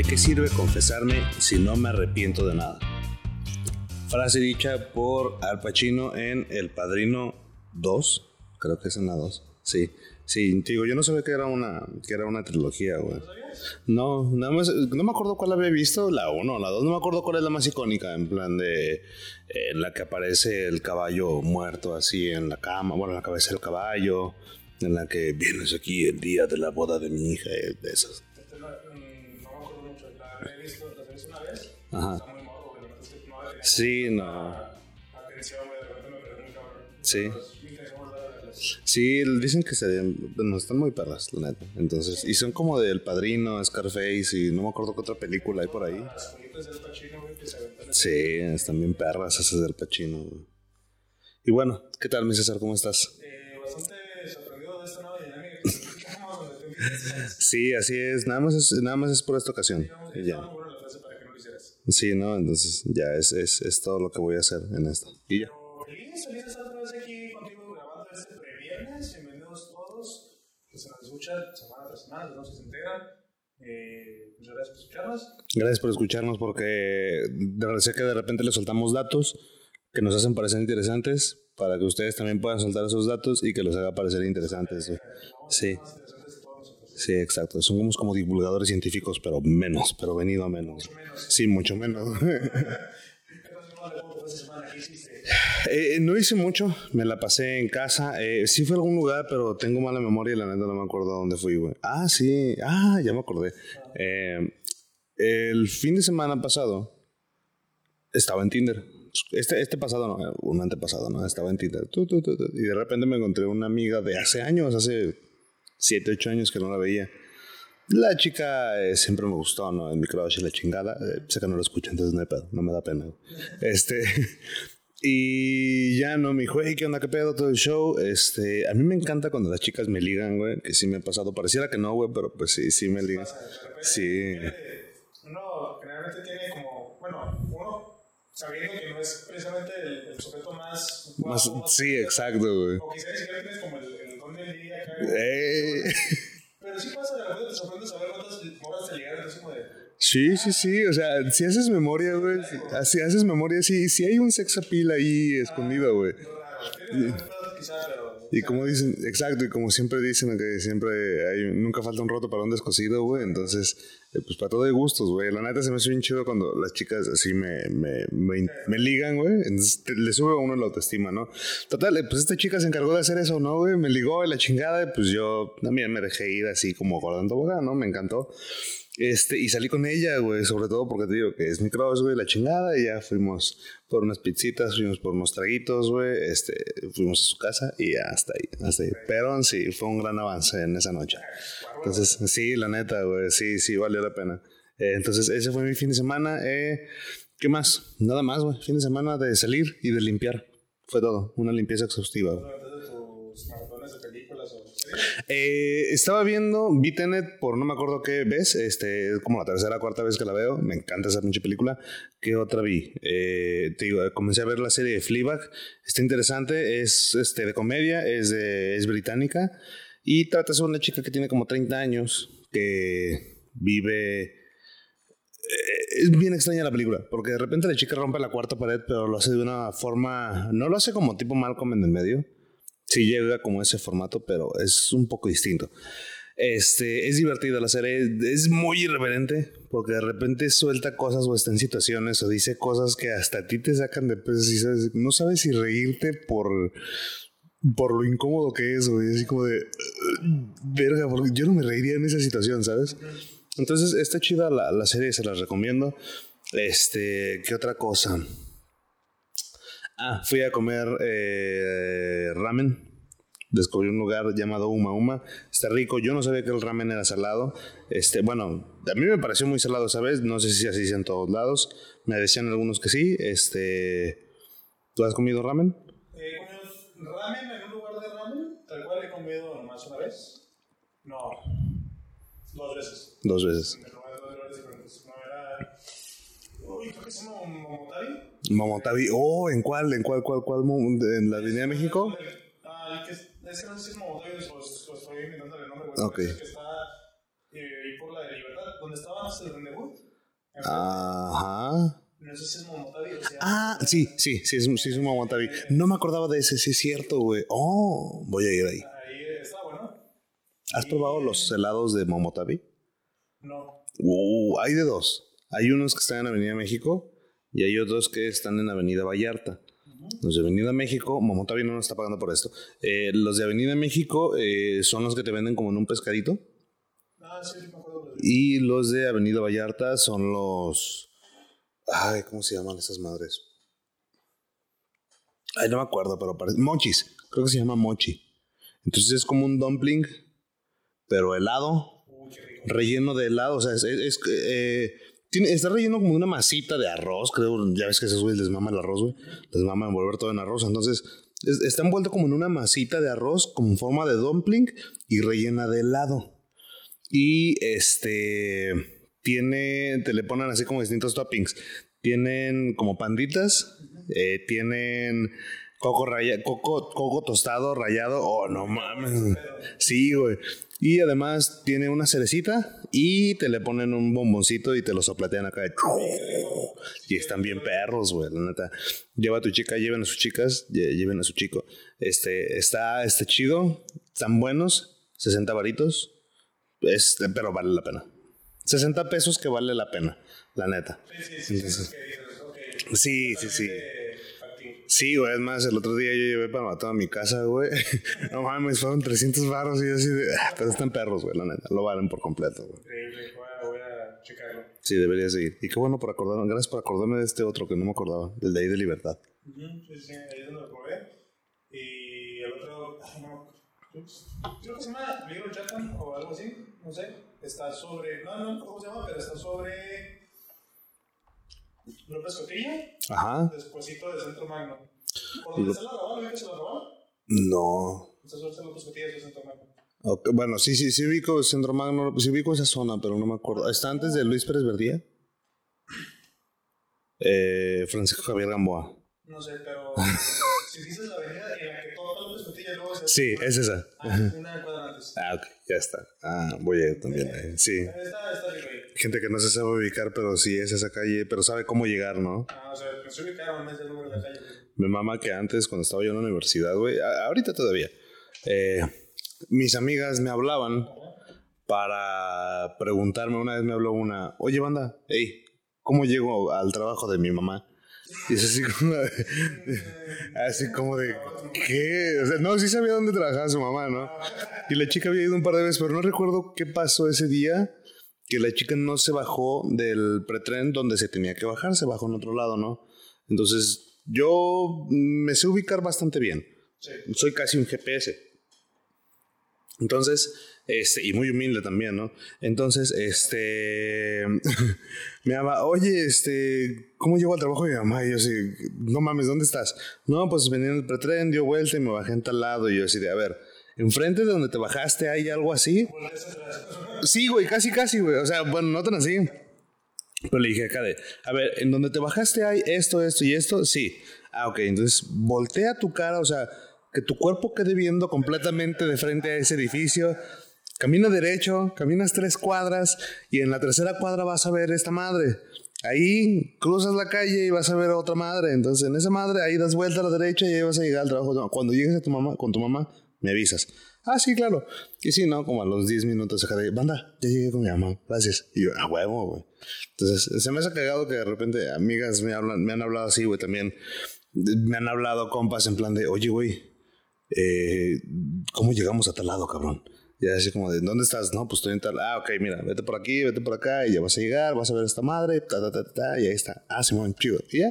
¿De qué sirve confesarme si no me arrepiento de nada? Frase dicha por Al Pacino en El Padrino 2. Creo que es en la 2. Sí. Sí, digo, yo no sabía que era una, que era una trilogía, güey. No, nada más, no me acuerdo cuál había visto, la 1 o la 2, no me acuerdo cuál es la más icónica, en plan de en la que aparece el caballo muerto así en la cama, bueno, en la cabeza del caballo, en la que vienes aquí el día de la boda de mi hija, eh, de esas. Ajá. Está muy no Sí, no. atención, güey, de repente me perdí muy cabrón. Sí. Pero es mi canción favorita de las- Sí, dicen que se, bueno, están muy perras, la neta. Entonces, y son como del Padrino, Scarface y no me acuerdo qué otra película hay por ahí. Las películas del Pacino, güey, que se aventan. Sí, están bien perras esas del Pachino. Y bueno, ¿qué tal, mi César? ¿Cómo estás? Eh, bastante sorprendido de esta nueva dinámica que. Sí, así es. Nada más es, nada más es por esta ocasión. Y ya. Sí, ¿no? Entonces ya es, es, es todo lo que voy a hacer en esto. Y ya. Pero feliz, feliz de estar otra vez aquí contigo grabando este previernes. Bienvenidos todos. Que se nos escuchan semana tras semana, que se enteran. Eh, muchas gracias por escucharnos. Gracias por escucharnos porque sé que de repente les soltamos datos que nos hacen parecer interesantes para que ustedes también puedan soltar esos datos y que los haga parecer interesantes. güey. Sí, Más interesantes que todos nosotros. Sí, exacto. Somos como divulgadores científicos, pero menos, pero venido a menos. Sí, mucho menos. ¿Qué pasó con la foto esta semana? ¿Qué hiciste? Eh, no hice mucho, me la pasé en casa. Eh, sí fui a algún lugar, pero tengo mala memoria y la neta no me acuerdo dónde fui, güey. Ah, sí, ah, ya me acordé. Eh, el fin de semana pasado estaba en Tinder. Este, este pasado no, eh, un antepasado, ¿no? Estaba en Tinder. Y de repente me encontré una amiga de hace años, hace 7, 8 años que no la veía. La chica eh, siempre me gustó, ¿no? El micro y la chingada. Eh, sé que no lo escucho, entonces no hay pedo, no me da pena. Este. Y ya no me dijo, hey, ¿qué onda? ¿Qué pedo? Todo el show. Este, a mí me encanta cuando las chicas me ligan, güey, que sí me ha pasado. Pareciera que no, güey, pero pues sí, sí me ligan. Sí. Uno generalmente tiene como, bueno, uno sabiendo que no es precisamente el, el sujeto más. Más, sí, exacto, güey. O quizás siquiera tienes como el, el día Pero sí pasa, de repente te sorprende saber cuántas moras te llegaron, entonces como de. Sí, sí, sí. O sea, si haces memoria, güey. Si haces memoria, sí, sí hay un sex appeal ahí escondido, güey. Pero. Y como dicen, exacto, y como siempre dicen que siempre hay, nunca falta un roto para un descosido, güey. Entonces, eh, pues para todo hay gustos, güey. La neta se me hace bien chido cuando las chicas así me, me, me, me ligan, güey. Entonces te- le sube a uno la autoestima, ¿no? Total, eh, pues esta chica se encargó de hacer eso, ¿no, güey? Me ligó de la chingada y pues yo también me dejé ir así como gordando boga, ¿no? Me encantó. Este, y salí con ella, güey, sobre todo porque te digo que es mi cross, güey, la chingada, y ya fuimos por unas pizzitas, fuimos por unos traguitos, güey, este, fuimos a su casa y ya hasta ahí, hasta ahí. Pero sí, fue un gran avance en esa noche. Entonces, sí, la neta, güey, sí, sí, valió la pena. Eh, entonces, ese fue mi fin de semana. Eh, ¿Qué más? Nada más, güey, fin de semana de salir y de limpiar. Fue todo, una limpieza exhaustiva. güey. de tus maratones de películas o. Eh, estaba viendo, vi Tenet por no me acuerdo qué ves, este, es como la tercera o cuarta vez que la veo, me encanta esa pinche película. ¿Qué otra vi? Eh, te digo, comencé a ver la serie de Fleabag, está interesante, es este, de comedia, es, de- es británica y trata sobre una chica que tiene como 30 años, que vive... eh, Es bien extraña la película, porque de repente la chica rompe la cuarta pared, pero lo hace de una forma, no lo hace como tipo Malcolm en el medio, sí llega como ese formato, pero es un poco distinto. Este, es divertida la serie, es muy irreverente, porque de repente suelta cosas o está en situaciones o dice cosas que hasta a ti te sacan de pesos y sabes- no sabes si reírte por, por lo incómodo que es, güey. Así como de, "Ugh, verga, porque yo no me reiría en esa situación, ¿sabes? Entonces, está chida la, la serie, se las recomiendo. Este, ¿qué otra cosa? Ah, fui a comer eh, ramen. Descubrí un lugar llamado Uma Uma. Está rico. Yo no sabía que el ramen era salado. Este, bueno, a mí me pareció muy salado, ¿sabes? No sé si así sea en todos lados. Me decían algunos que sí. Este, ¿tú has comido ramen? He comido ramen en un lugar de ramen, tal cual he comido nomás una vez. No, dos veces. Dos veces. En lugares, dos. No era. Uy, creo que se llama Momotari. Momotabi. Oh, ¿en cuál? ¿En cuál? ¿Cuál? ¿Cuál? ¿En la Avenida de México? Ah, el que es, es que no sé si es Momotari o o estoy inventando el nombre, güey. Ok. Es que está eh, ahí por la de Libertad, donde estaba antes el Rendezvous. Ajá. No sé si es Momotabi o sea. Ah, sí, sí, sí, es, sí, es un Momotabi. No me acordaba de ese, sí es cierto, güey. Oh, voy a ir ahí. Ahí está bueno. ¿Has probado los helados de Momotabi? No. Uh, hay de dos. Hay unos que están en Avenida México y hay otros que están en Avenida Vallarta. Los de Avenida México, Momotabi no nos está pagando por esto. Eh, los de Avenida México eh, son los que te venden como en un pescadito. Ah, sí, me acuerdo. Y los de Avenida Vallarta son los. Ay, ¿cómo se llaman esas madres? Ay, no me acuerdo, pero parece. Mochis. Creo que se llama mochi. Entonces es como un dumpling, pero helado, Uy, qué rico. relleno de helado. O sea, es. es- es, eh, está relleno como una masita de arroz, creo. Ya ves que esos güeyes les mama el arroz, güey. Les mama envolver todo en arroz. Entonces, es- está envuelto como en una masita de arroz, como en forma de dumpling y rellena de helado. Y este tiene, te le ponen así como distintos toppings. Tienen como panditas, eh, tienen coco, coco, coco tostado, rayado. Oh, no mames. Sí, güey. Y además tiene una cerecita y te le ponen un bomboncito y te lo soplatean acá. Y están bien perros, güey, la neta. Lleva a tu chica, lleven a sus chicas, lle- lleven a su chico. Este, está este chido, están buenos, 60 varitos. Este, pero vale la pena. 60 pesos que vale la pena, la neta. Sí, sí. Sí, sí, güey, es más, el otro día yo llevé para matar a mi casa, güey. No mames, fueron 300 barros y yo así de... "Ah, Pero están perros, güey, la neta. Lo valen por completo, güey. Increíble. Voy a, checarlo. Sí, debería seguir. Y qué bueno por acordarme. Gracias por acordarme de este otro que no me acordaba. El de ahí de Libertad. Sí, sí, ahí es donde lo probé. Y el otro, no, creo que se llama Little Japan o algo así, no sé. Está sobre, no, no, ¿cómo se llama? Pero está sobre López Cotilla, Ajá. despuésito de Centro Magno. ¿Por dónde está la Raval? ¿Ubicas la Raval? No. De Centro Magno. Ok, Bueno, sí, sí, sí ubico Centro Magno. Sí ubico esa zona, pero no me acuerdo. ¿Está antes de Luis Pérez Verdía? Eh, Francisco Javier Gamboa. No sé, pero si dices la avenida en la que Se Sí, es esa. Ah, una cuadra antes. Ah, ok, ya está. Ah, voy a ir también. eh, Sí. Está, está bien ahí. Gente que no se sabe ubicar, pero sí es esa calle, pero sabe cómo llegar, ¿no? Ah, o sea, me estoy ubicado, no es el número de la calle. Me mama que antes, cuando estaba yo en la universidad, güey, ahorita todavía, eh, mis amigas me hablaban para preguntarme, una vez me habló una, oye, banda, hey, ¿cómo llego al trabajo de mi mamá? Y es así como, así como de, ¿qué? O sea, no, sí sabía dónde trabajaba su mamá, ¿no? Y la chica había ido un par de veces, pero no recuerdo qué pasó ese día, que la chica no se bajó del pretren donde se tenía que bajar, se bajó en otro lado, ¿no? Entonces, yo me sé ubicar bastante bien. Sí. Soy casi un GPS. Entonces, este, y muy humilde también, ¿no? Entonces, este, me llama, oye, este, ¿cómo llego al trabajo de mi mamá? Y yo así, no mames, ¿dónde estás? No, pues venía en el pretren, dio vuelta y me bajé en tal lado. Y yo así de, a ver, enfrente de donde te bajaste hay algo así. Sí, güey, casi, casi, güey. O sea, bueno, no tan así. Pero le dije acá de, a ver, en donde te bajaste hay esto, esto y esto, sí. Ah, ok, entonces voltea tu cara, o sea, que tu cuerpo quede viendo completamente de frente a ese edificio. Camina derecho, caminas tres cuadras y en la tercera cuadra vas a ver esta madre. Ahí cruzas la calle y vas a ver otra madre. Entonces, en esa madre, ahí das vuelta a la derecha y ahí vas a llegar al trabajo. Cuando llegues a tu mamá, con tu mamá, me avisas. Ah, sí, claro. Y sí, no, como a los 10 minutos acá de, banda, ya llegué con mi mamá, gracias. Y yo, a huevo, güey. Entonces, se me hace cagado que de repente amigas me, hablan, me han hablado así, güey, también. Me han hablado compas en plan de, oye, güey, eh, ¿cómo llegamos a tal lado, cabrón? Y así como de, ¿dónde estás? No, pues estoy en tal. Ah, ok, mira, vete por aquí, vete por acá, y ya vas a llegar, vas a ver a esta madre, ta, ta, ta, ta, y ahí está. Ah, Simón, chido. Y ya,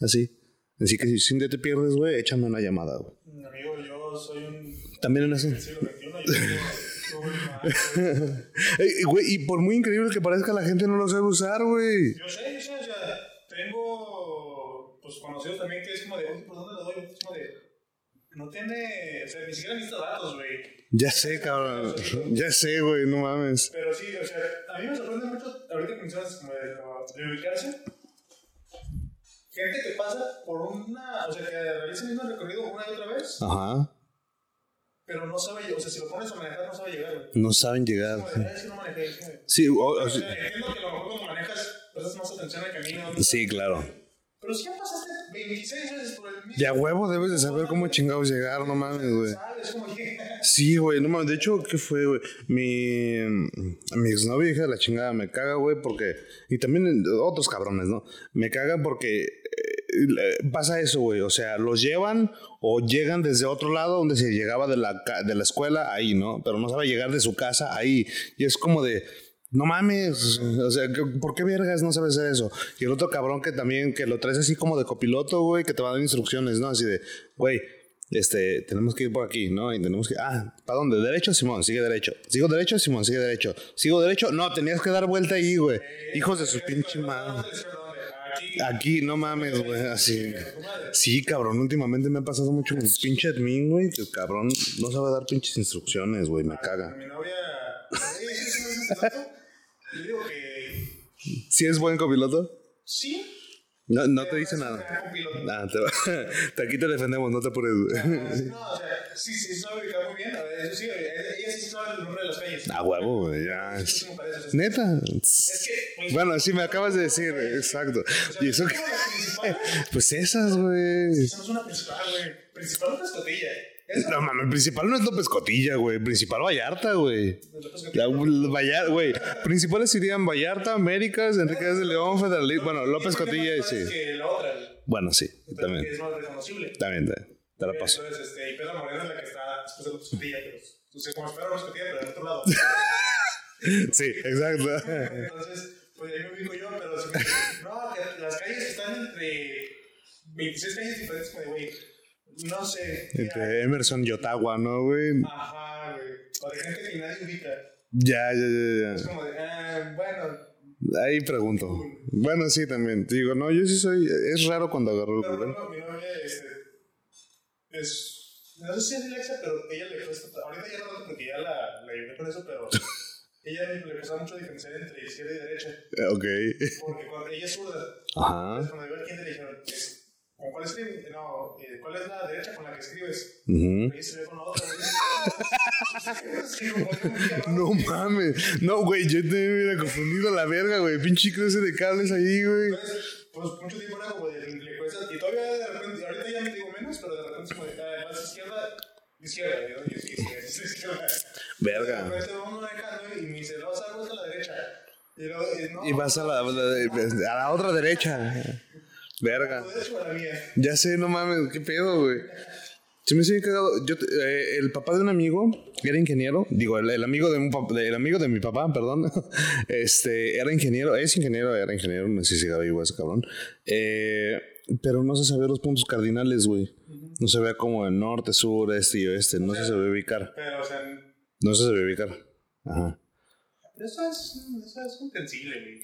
así. Así que si un día te pierdes, güey, échame una llamada, güey. Amigo, yo soy un También en Maps, güey. Ey, güey, y por muy increíble que parezca, la gente no lo sabe usar, güey. Yo sé, yo sé, o sea, tengo pues conocidos también que es como de, ¿por dónde lo doy? Es como de, no tiene, o sea, ni siquiera necesita datos, güey. Ya sé, cabrón. Ya sé, güey, no mames. Pero sí, o sea, a mí me sorprende mucho, ahorita que mencionas como de, de ubicarse, gente que pasa por una, o sea, que realiza el mismo recorrido una y otra vez, Ajá. pero no sabe, o sea, si lo pones a manejar no sabe llegar, güey. No saben llegar. Como de, "Ah, es que no manejé, que-". Sí, o- o O sea, entiendo que a lo mejor cuando manejas prestas más atención al camino. Sí, claro. Pero si ya pasaste 26 veces por el mismo. Ya huevo, debes de saber cómo chingados llegar, no mames, güey. Sí, güey, no mames. De hecho, ¿qué fue, güey? Mi, mi exnovia, hija de la chingada, me caga, güey, porque. Y también otros cabrones, ¿no? Me cagan porque eh, pasa eso, güey. O sea, los llevan o llegan desde otro lado donde se llegaba de la, de la escuela, ahí, ¿no? Pero no sabe llegar de su casa, ahí. Y es como de. No mames, o sea, ¿qué- ¿por qué vergas no sabes hacer eso? Y el otro cabrón que también, que lo traes así como de copiloto, güey, que te va a dar instrucciones, ¿no? Así de, güey, este, tenemos que ir por aquí, ¿no? Y tenemos que, ah, ¿para dónde? ¿Derecho? Simón, sigue derecho. ¿Sigo derecho? Simón, sigue derecho. ¿Sigo derecho? No, tenías que dar vuelta ahí, güey. Hijos de su pinche madre. Aquí. Aquí, no mames, güey, así. Sí, cabrón, últimamente me ha pasado mucho con pinche admin, güey, que el cabrón no sabe dar pinches instrucciones, güey, me caga. Mi novia. Oye, ¿sí es un piloto? Y le digo que. ¿Sí es buen copiloto? Sí. No, no te dice nada. gran copiloto. Ah, te va- te- aquí te defendemos, no te apures. No, o sea, sí, sí, sabe ubicar muy bien. A ver, Eso sí, ella sí sabe el nombre de las calles. Ah, huevo, ya. Neta. Es que. pues, Bueno, sí, me acabas de decir, exacto. Y eso que. Pues esas, güey. Es una principal, güey. Principal López Cotilla. No mames, principal no es López Cotilla, güey. Principal Vallarta, güey. es. La, Vallarta, güey. Principales irían Vallarta, Américas, Enriquez de León, Federal. Bueno, López Y Cotilla, más sí. la otra, Bueno, sí, también. es más reconocible. También, te, te la paso. Entonces, este, y Pedro Moreno es la que está después de López Cotilla, pero. Sea, como espero López Cotilla, pero del otro lado. Sí, exacto. Entonces, pues ahí me ubico yo, pero si me no, las calles están entre 26 calles diferentes, de, güey, no sé. Entre Emerson y Ottawa, ¿no, güey? Ajá, güey. O de gente que nadie ubica. Ya, ya, ya, Es como de, ah, bueno, ya. Ahí pregunto. Bueno, sí, también. Digo, no, yo sí soy. Es raro cuando agarro el pero Google. bueno, mi novia, este, es, no sé si es dislexia, pero ella le cuesta, ahorita ya no porque ya la, la ayudé con eso, pero ella le cuesta mucho diferenciar entre izquierda y derecha, Ok. porque cuando ella es zurda, Ajá. Entonces, cuando iba al kinder, le dijeron, es- ¿con cuál escribes? No, eh, ¿cuál es la derecha con la que escribes? Ujú. Ahí se ve con la otra, como. No mames. No, güey, yo te hubiera confundido la verga, güey. Pinche cruce de cables ahí, güey. Entonces, pues mucho tiempo era como de, le cuesta, y todavía de repente, ahorita ya me digo menos, pero de repente como de, ah, vas izquierda, izquierda, yo, y sí, sí, sí, izquierda. De Verga. repente vamos manejando y me dice, no, vas a la derecha. Y luego, y no, Y vas a la, la- a la otra derecha. Verga. ¿a la derecha o? Ya sé, no mames, qué pedo, güey. Se me hizo cagado. Yo, eh, el papá de un amigo era ingeniero. Digo, el, el amigo de un el amigo de mi papá, perdón. Este, era ingeniero. Es ingeniero, era ingeniero. No sé si vivo ese cabrón. Eh, pero no se sabía los puntos cardinales, güey. No se veía como el norte, sur, este y oeste. No se sabía ubicar. Pero, o sea, No se sabía ubicar. Ajá. pero eso es, eso es comprensible, güey. No,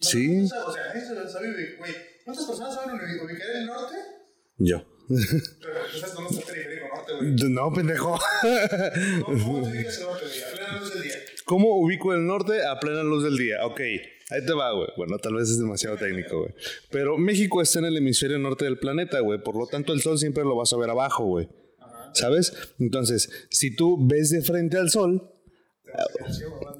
Sí. no o sea, nadie sabe, sabe güey. ¿Cuántas personas saben ubi- ubicar el norte? Yo. Pero ¿sabes dónde está periférico norte, güey? No, pendejo. ¿Cómo, cómo te ubicas el norte, güey? A plena luz del día. ¿Cómo ubico el norte a plena luz del día? Ok, ahí te va, güey. Bueno, tal vez es demasiado técnico, güey. Pero México está en el hemisferio norte del planeta, güey. Por lo tanto, el sol siempre lo vas a ver abajo, güey. ¿Sabes? Entonces, si tú ves de frente al sol,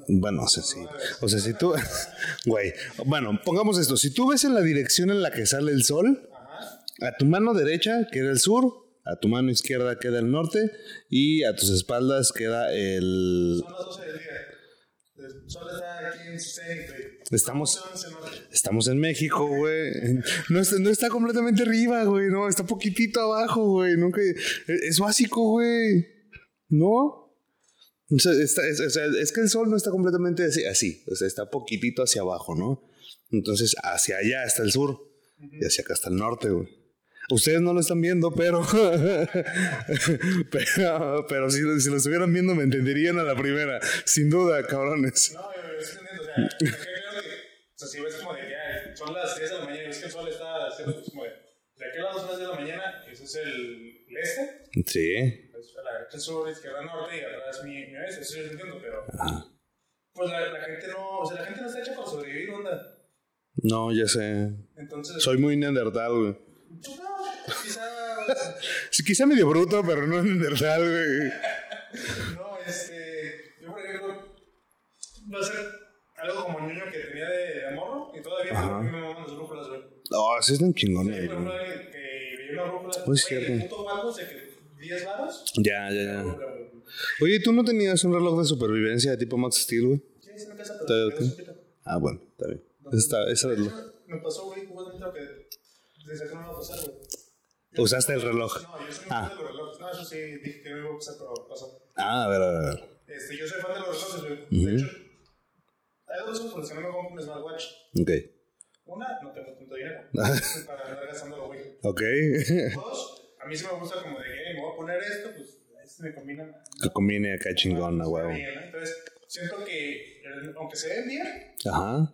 bueno, o sea, sí. O sea, si tú, güey, bueno, pongamos esto. Si tú ves en la dirección en la que sale el sol, a tu mano derecha queda el sur, a tu mano izquierda queda el norte y a tus espaldas queda el... Son las 12 del día. El sol. Estamos-. Estamos en México, güey. No está, no está completamente arriba, güey. No, está poquitito abajo, güey. Nunca... Es básico, güey. ¿No? O sea, está- es, o sea, es que el sol no está completamente así, así. O sea, está poquitito hacia abajo, ¿no? Entonces, hacia allá está el sur. Y hacia acá está el norte, güey. Ustedes no lo están viendo, pero. pero, pero si, si lo estuvieran viendo, me entenderían a la primera. Sin duda, cabrones. No, yo estoy entendiendo. O sea, que creo que. O sea, si ves como de que ay, son las 10 de la mañana y ves que el sol está haciendo pues, como de. De aquel lado son las 10 de la mañana, eso es el este. Sí. Pues a la derecha sur, izquierda norte y atrás mi, mi oeste. Eso yo lo entiendo, pero. Pues la, la gente no. O sea, la gente no está hecha para sobrevivir, onda. No, ya sé. Entonces. Soy muy neandertal, güey. Pues no, quizá. Sí, quizá medio bruto, pero no neandertal, güey. No, este. Yo, por ejemplo. Va a ser algo como el niño que tenía de, de morro y todavía. sí están chingones. Por ejemplo, güey. alguien que veía una brújula, Pues cierto. el puto que 10 varos. Ya, ya, ya. Oye, ¿tú no tenías un reloj de supervivencia de tipo Max Steel, güey? Sí, sí, me casa, ¿Te- pero Ah, bueno, está bien. Está, ese reloj. Me pasó, güey, justamente que desde que no me va a pasar, güey. Usaste el reloj. No, yo soy muy Ah. fan de los relojes. No, eso sí, dije que no iba a pasar, pero pasó. Ah, a ver, a ver, a ver. Este, yo soy fan de los relojes, güey. De hecho, hay dos razones por las que no me compro un smartwatch. Ok. Una, no tengo tanto dinero para andar gastándolo, güey. Ok. Dos, a mí sí me gusta como de que, "Hey, me voy a poner esto, pues, este me combina. que combine acá chingón, a huevo. ¿no? Entonces, siento que, aunque se ven bien, Ajá.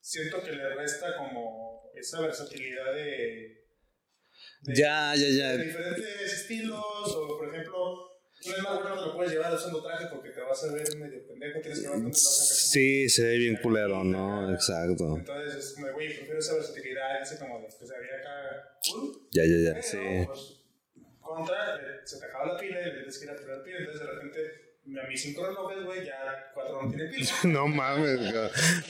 siento que le resta como esa versatilidad de, de, Ya, ya, de ya. diferentes estilos, o por ejemplo, un smartwatch no te lo puedes llevar usando traje porque te vas a ver medio pendejo, tienes que llevar. Sí, se ve bien culero, ¿no? Exacto. Entonces, es como, de, güey, prefiero esa versatilidad, ese como de que se veía acá cool. Ya, ya, ya. Sí. Contra, eh, se te acaba la pila y le tienes que ir a poner pila, entonces de repente a mis cinco relojes, güey, ya cuatro no tienen pila. No mames.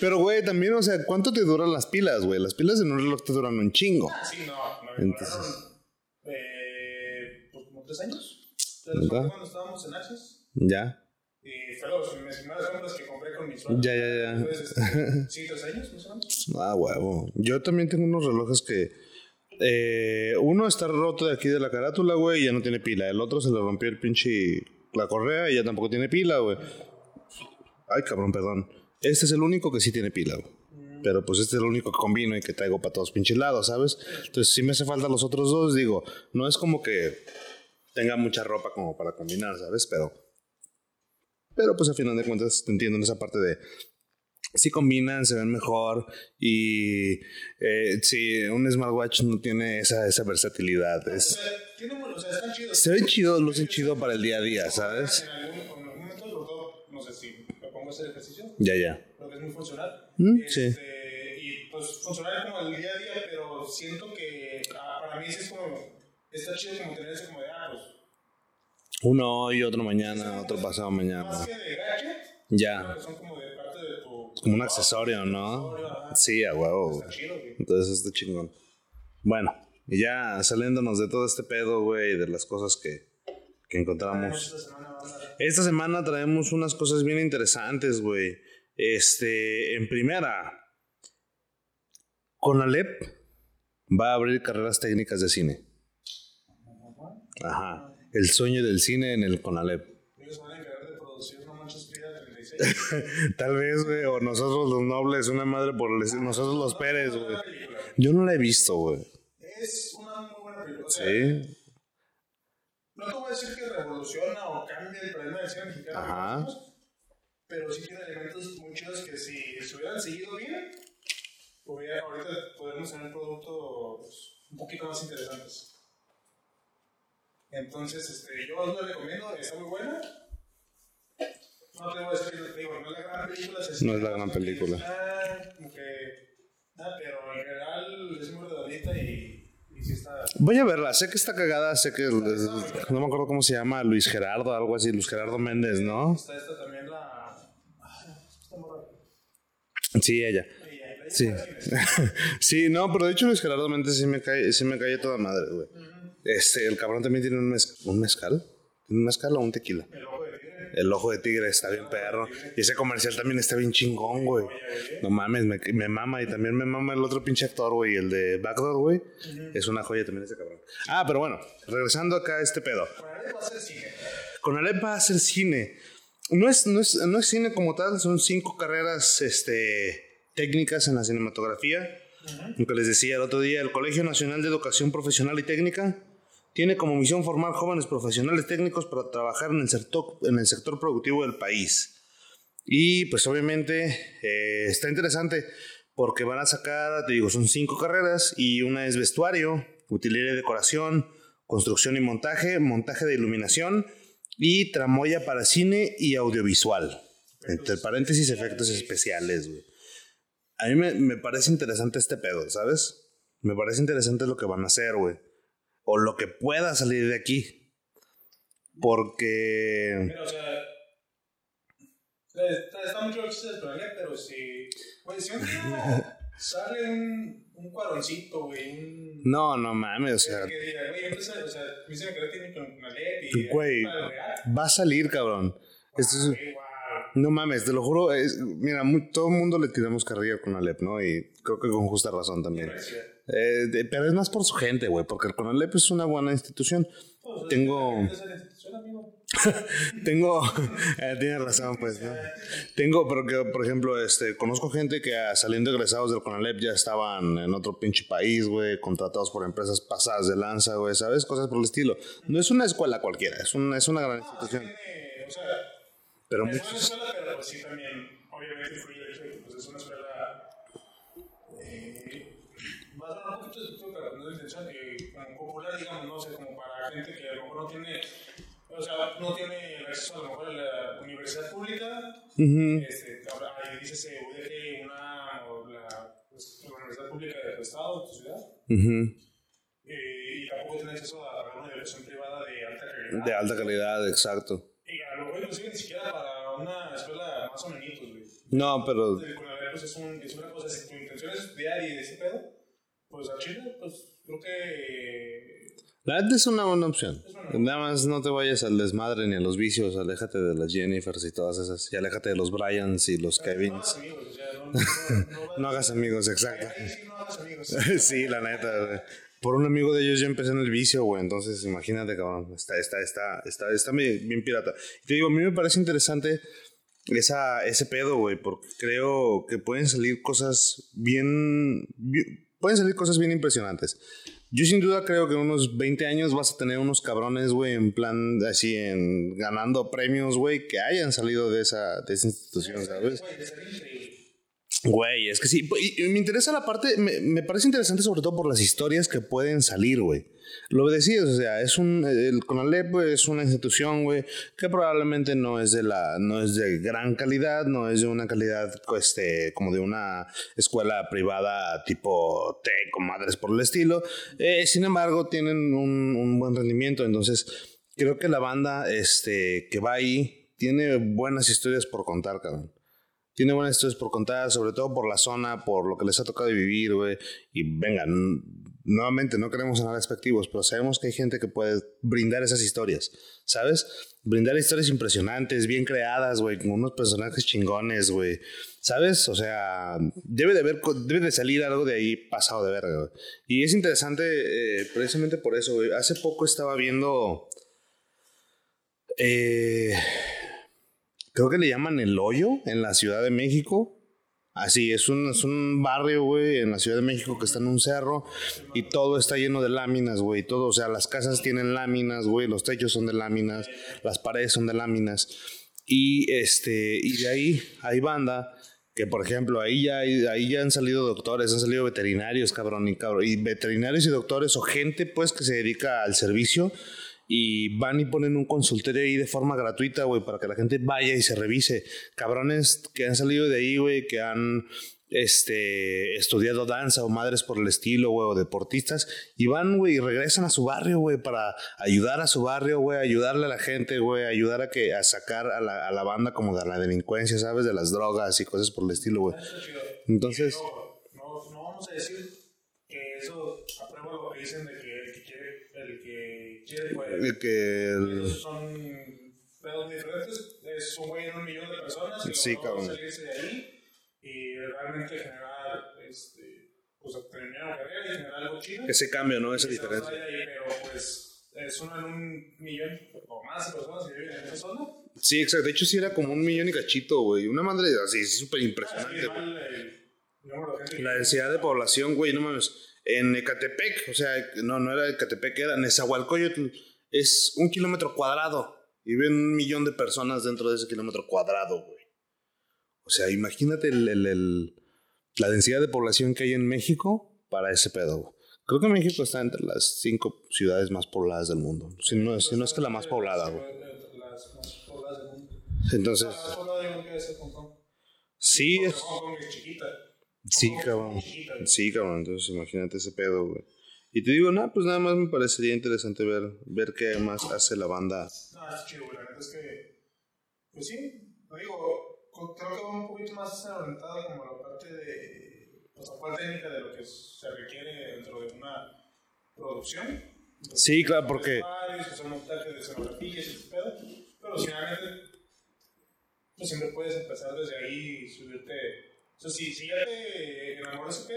Pero, güey, también, o sea, ¿cuánto te duran las pilas, güey? Las pilas en un reloj te duran un chingo. Ah, sí, no, me Entonces- duraron, eh, pues como tres años. Cuando estábamos en. Ya. Y fue los, mis primeras compras que compré con mis Ya, ya, ya. Entonces, este, sí, tres años, más o menos. Ah, huevo. Yo también tengo unos relojes que. Eh, uno está roto de aquí de la carátula, güey, y ya no tiene pila. El otro se le rompió el pinche. La correa y ya tampoco tiene pila, güey. Ay, cabrón, perdón. Este es el único que sí tiene pila, güey. Pero pues este es el único que combino y que traigo para todos pinches lados, ¿sabes? Entonces, si me hace falta los otros dos, digo, no es como que tenga mucha ropa como para combinar, ¿sabes? Pero. Pero pues al final de cuentas te entiendo en esa parte de sí combinan, se ven mejor y eh, sí, un smartwatch no tiene esa, esa versatilidad. Es, se ven chidos, lucen chido para el día a día, ¿sabes? En algún, en algún momento, sobre todo, no sé si me pongo a hacer ejercicio, Ya, ya. creo que es muy funcional. Mm, Este, sí. Y pues funcional como el día a día, pero siento que ah, para mí sí es como, está chido como tener eso como de, ah, pues, Uno hoy, otro mañana, otro pasado más mañana. que de gadget, Ya. son como de parte de tu... Como un accesorio, ¿no? Sí, a huevo. Está. Entonces, este chingón. Bueno, y ya saliéndonos de todo este pedo, güey, de las cosas que, que encontramos. Esta semana traemos unas cosas bien interesantes, güey. Este, en primera, Conalep va a abrir carreras técnicas de cine. Ajá. El sueño del cine en el Conalep. Ellos van a encargar de producir No Manches Frida 36. Tal vez, güey, o nosotros los nobles, una madre por el- nosotros los Pérez, güey. Yo no la he visto, güey. Es una muy buena película. Sí. No te voy a decir que revoluciona o cambia el problema del cine mexicano, Ajá. pero sí tiene elementos muy chidos que si se hubieran seguido bien, hubiera, ahorita podríamos tener productos un poquito más interesantes. Entonces, este, yo os lo recomiendo, está muy buena. No te voy a decir digo, no es la gran película. se No es la gran película. como que, ah, pero en general es muy redondita y. Voy a verla, sé que está cagada, sé que no me acuerdo cómo se llama, Luis Gerardo, algo así, Luis Gerardo Méndez, ¿no? Está esta también la. Ah. Sí, ella. Ella, la Sí. sí, no, pero de hecho Luis Gerardo Méndez sí me cae, sí me cae toda madre, güey. Este, el cabrón también tiene un, mez- un mezcal. ¿Tiene un mezcal o un tequila? El ojo de tigre. Está bien perro. Y ese comercial también está bien chingón, güey. No mames, me, me mama. Y también me mama el otro pinche actor, güey. El de Backdoor, güey. Es una joya también ese cabrón. Ah, pero bueno, regresando acá a este pedo. Con Alep va a hacer cine. No es, no, es, no es cine como tal, son cinco carreras este, técnicas en la cinematografía. Lo que les decía el otro día, el Colegio Nacional de Educación Profesional y Técnica tiene como misión formar jóvenes profesionales técnicos para trabajar en el sector, en el sector productivo del país. Y pues obviamente eh, está interesante porque van a sacar, te digo, son cinco carreras y una es vestuario, utilería y decoración, construcción y montaje, montaje de iluminación y tramoya para cine y audiovisual. Entre paréntesis, efectos especiales, güey. A mí me, me parece interesante este pedo, ¿sabes? Me parece interesante lo que van a hacer, güey. O lo que pueda salir de aquí. Porque... Pero, o sea. Está, está mucho pero si. Pues si Sale un, un cuaroncito, güey. Un... No, no mames, o sea. Que diga, güey, empieza, o sea, me dicen que tiene con una y. Güey, va a salir, cabrón. Esto es. Güey, wow. No mames, te lo juro. Es, mira, mu- todo el mundo le tiramos carrilla con Alep, ¿no? Y creo que con justa razón también. Eh, de- pero es más por su gente, güey, porque el Conalep es una buena institución. Tengo. Esa es la institución, amigo. Tengo, eh, tienes razón, pues, ¿no? Tengo, pero que, por ejemplo, este, conozco gente que ah, saliendo egresados del Conalep ya estaban en otro pinche país, güey, contratados por empresas pasadas de lanza, güey, ¿sabes? Cosas por el estilo. No es una escuela cualquiera, es una, es una gran institución. Tiene, o sea, Pero es una muchos, escuela, pero sí también, obviamente, influye el hecho de que pues, es una escuela. Eh, un poquito de pero no es intención, eh, como popular, digamos, no sé, como para gente que a lo mejor no tiene. O sea, no tiene el acceso a lo mejor a la universidad pública. Ujú, Este, ahora ahí dice se UDG, una, o la, pues, la universidad pública de tu estado, de tu ciudad. Eh, y tampoco tiene acceso a una educación privada de alta calidad. de alta calidad, exacto. Y a lo mejor inclusive ni siquiera para una escuela más o menos, güey. No, pero pues es, un, es una cosa, si tu intención es estudiar y de ese pedo, pues a Chile, pues creo que... la neta es una buena opción. Nada más no te vayas al desmadre ni a los vicios, aléjate de las Jennifers y todas esas, y aléjate de los Bryans y los Kevins. hagas amigos, o sea, no... No, no, No hagas amigos, exacto. Sí no hagas amigos. sí, la neta. Por un amigo de ellos yo empecé en el vicio, güey. Entonces, imagínate, cabrón. Está, está, está, está, está bien, bien pirata. Y te digo, a mí me parece interesante esa, ese pedo, güey, porque creo que pueden salir cosas bien, bien- Pueden salir cosas bien impresionantes. Yo sin duda creo que en unos 20 años vas a tener unos cabrones, güey, en plan así, en ganando premios, güey, que hayan salido de esa, de esa institución, ¿sabes? Güey, es que sí. Y, me interesa la parte, me, me parece interesante sobre todo por las historias que pueden salir, güey. Lo decías, o sea, es un, el CONALEP es una institución, güey, que probablemente no es de la, no es de gran calidad, no es de una calidad, este, como de una escuela privada tipo TEC o madres por el estilo. Eh, sin embargo, tienen un, un buen rendimiento, entonces creo que la banda, este, que va ahí tiene buenas historias por contar, cabrón. Tiene buenas historias por contar, sobre todo por la zona, por lo que les ha tocado vivir, güey. Y venga, n- nuevamente no queremos sonar despectivos, pero sabemos que hay gente que puede brindar esas historias, ¿sabes? Brindar historias impresionantes, bien creadas, güey, con unos personajes chingones, güey. ¿Sabes? O sea, debe de, haber, debe de salir algo de ahí pasado de verga, güey. Y es interesante eh, precisamente por eso, güey. Hace poco estaba viendo... Eh, creo que le llaman El Hoyo en la Ciudad de México. Así, es un, es un barrio, güey, en la Ciudad de México que está en un cerro y todo está lleno de láminas, güey. Todo, o sea, las casas tienen láminas, güey, los techos son de láminas, las paredes son de láminas. Y este, y de ahí hay banda que, por ejemplo, ahí ya, ahí ya han salido doctores, han salido veterinarios, cabrón, y cabrón. Y veterinarios y doctores o gente, pues, que se dedica al servicio y van y ponen un consultorio ahí de forma gratuita, güey, para que la gente vaya y se revise. Cabrones que han salido de ahí, güey, que han este, estudiado danza o madres por el estilo, güey, o deportistas, y van, güey, y regresan a su barrio, güey, para ayudar a su barrio, güey, ayudarle a la gente, güey, ayudar a que a sacar a la, a la banda como de la delincuencia, ¿sabes? De las drogas y cosas por el estilo, güey. Entonces, No, no, no vamos a decir que eso aprueba lo que dicen de que el que quiere, el que el- son pedos diferentes. Es un güey en un millón de personas Sí, cabrón. salirse de ahí y realmente generar, este, pues terminar una carrera y generar algo chido. ese cambio, ¿no? Esa diferencia. ahí, pero pues es uno en un millón o más de personas que viven en esa zona. Sí, exacto. De hecho, sí era como un millón y cachito, güey. Una madre así, súper Ah, sí, impresionante. gente que La densidad de población, güey, no mames. En Ecatepec, o sea, no, no era Ecatepec, era Nezahualcóyotl. Es un kilómetro cuadrado. Y viven un millón de personas dentro de ese kilómetro cuadrado, güey. O sea, imagínate el, el- el- la densidad de población que hay en México para ese pedo, güey. Creo que México está entre las cinco ciudades más pobladas del mundo. Si no, si no es que la más poblada, güey. Entonces, sí, es, Sí, es cabrón. Sí, cabrón. Entonces imagínate ese pedo, güey. Y te digo, nada, pues nada más me parecería interesante ver, ver qué más hace la banda. No, es chido, güey. La neta es que, pues sí, lo digo, creo que va un poquito más orientada como la parte de o sea, cuál técnica de lo que se requiere dentro de una producción. Sí, claro, porque... Hacer montaje de escenografías y pedo, pero finalmente, pues siempre puedes empezar desde ahí y subirte. O sea, si, si ya te enamoras de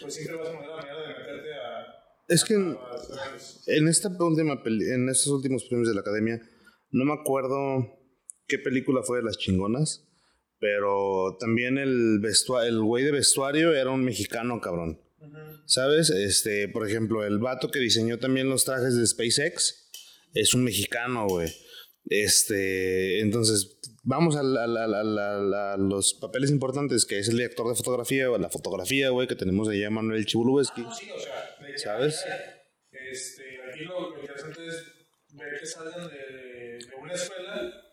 pues siempre vas a encontrar la manera de meterte a. Es que en, en esta última peli, en estos últimos premios de la academia, no me acuerdo qué película fue de las chingonas, pero también el vestuario, el güey de vestuario era un mexicano, cabrón. ¿Sabes? Este, por ejemplo, el vato que diseñó también los trajes de SpaceX es un mexicano, güey. Este, entonces, vamos a, los papeles importantes, que es el director de fotografía o la fotografía, güey, que tenemos allá Manuel Chibulubeski. Ah, sí, o sea, ¿sabes? Este, aquí lo, interesante es ver que salgan de, de una escuela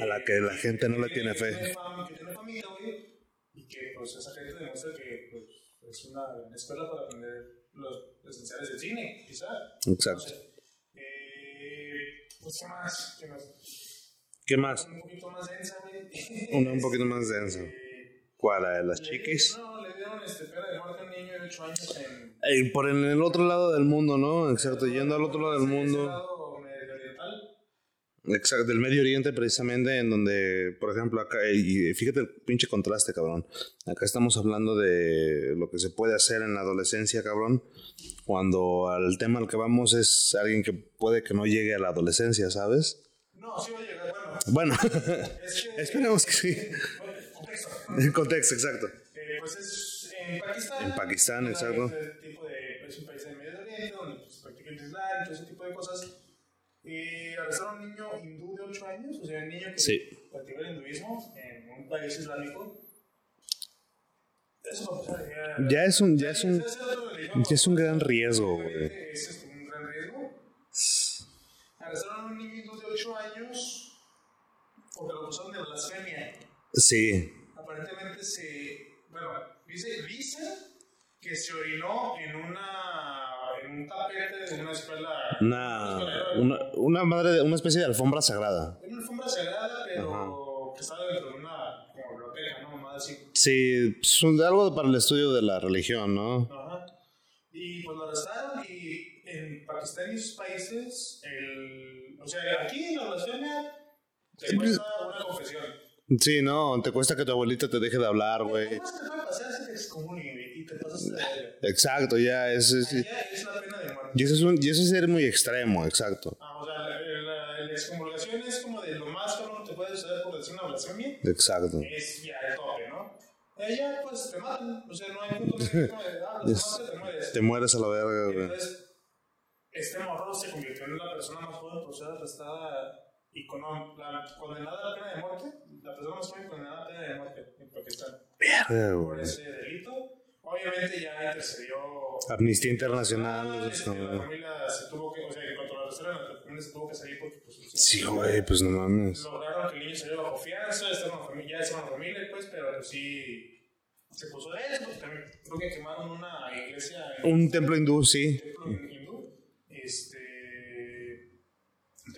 a la que la gente no le tiene fe. Que tiene familia, güey, y que pues esa gente demuestra que pues, es una escuela para aprender los esenciales del cine, quizá. Exacto. eh, ¿qué más? ¿Qué más? ¿Qué más? Un poquito más densa, güey. Una un poquito más densa. ¿Cuál? ¿La de las chiquis? No, le dieron este, pena de muerte a un niño de 8 años en... Eh, por en el otro lado del mundo, ¿no? Exacto, yendo al otro lado del mundo. Exacto, del Medio Oriente precisamente, en donde, por ejemplo, acá, y fíjate el pinche contraste, cabrón. Acá estamos hablando de lo que se puede hacer en la adolescencia, cabrón, cuando al tema al que vamos es alguien que puede que no llegue a la adolescencia, ¿sabes? No, sí va a llegar, bueno. Bueno, esperemos que sí. Contexto. En contexto, exacto. Eh, pues es en Pakistán. En Pakistán, exacto. Tipo de, es un país del Medio Oriente donde pues, practican el Islam, todo ese tipo de cosas y arrestaron a un niño hindú de 8 años, o sea, un niño que sí. practica el hinduismo en un país islámico. Eso ya, ya es un, ya es un, ya es un gran riesgo, güey. Es un gran riesgo. Arrestaron a un niño hindú de 8 años porque lo acusaron de blasfemia. Sí. Aparentemente se, bueno, dice, dice que se orinó en una un tapete de una escuela. Una, una, madre, una especie de alfombra sagrada. Una alfombra sagrada, pero que estaba dentro de una como biblioteca, ¿no? Más así. Sí, pues, algo para el estudio de la religión, ¿no? Ajá. Y pues lo arrestaron y en Pakistán y sus países, el, o sea, aquí la blasfemia te cuesta una confesión. Sí, no, te cuesta que tu abuelita te deje de hablar, güey. ¿Cómo te puede pasar ese excomunio y te pasas de Exacto, ya es... es, es la pena de muerte. Y eso es, un, y eso es ser muy extremo, exacto. Ah, o sea, la, la, la excomulgación es como de lo más que te puede suceder por decir una blasfemia. Exacto. Es ya el tope, ¿no? Ella, pues, te matan. O sea, no hay punto de ah, matas, te mueres. Te mueres a la verga, güey. Entonces, este morro se convirtió en la persona más joven por ser arrestada y con la condenada a la pena de muerte, la persona más joven condenada a la pena de muerte en Pakistán. Verga, Por ese delito. Obviamente ya intercedió. Amnistía Internacional. Este, la familia se tuvo que, o sea, en cuanto a la arrestaron, la familia se tuvo que salir porque, pues. Sí, güey, pues no mames. Lograron que el niño saliera bajo fianza, estaba una familia, ya es una familia, pues, pero sí. Se puso de eso, también creo que quemaron una iglesia. Un templo hindú, sí. Un templo hindú. Este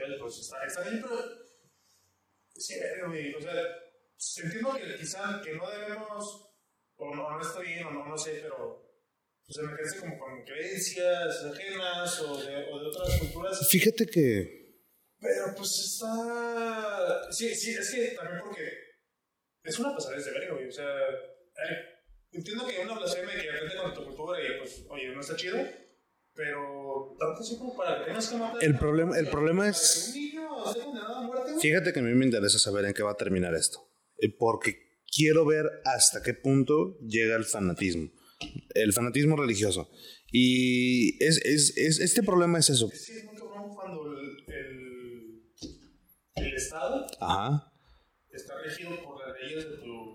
entonces, pues está, está bien, pero. Sí, güey. O sea, entiendo que quizá que no debemos, o no, no está bien, o no, no sé, pero. Pues meterse como con creencias ajenas o de, o de otras culturas. Fíjate que. Pero pues está. Sí, sí, es que también porque. Es una pasada de verga, güey. O sea. entiendo que una blasfemia que aprende con tu cultura y pues, oye, no está chido pero tanto así como para que tengas que matar. El problema, el problema es. Fíjate que a mí me interesa saber en qué va a terminar esto. Eh, porque quiero ver hasta qué punto llega el fanatismo. El fanatismo religioso. Y es, es, es este problema es eso. Sí, es muy cabrón cuando el, el, el Estado Ajá. está regido por las leyes de tu,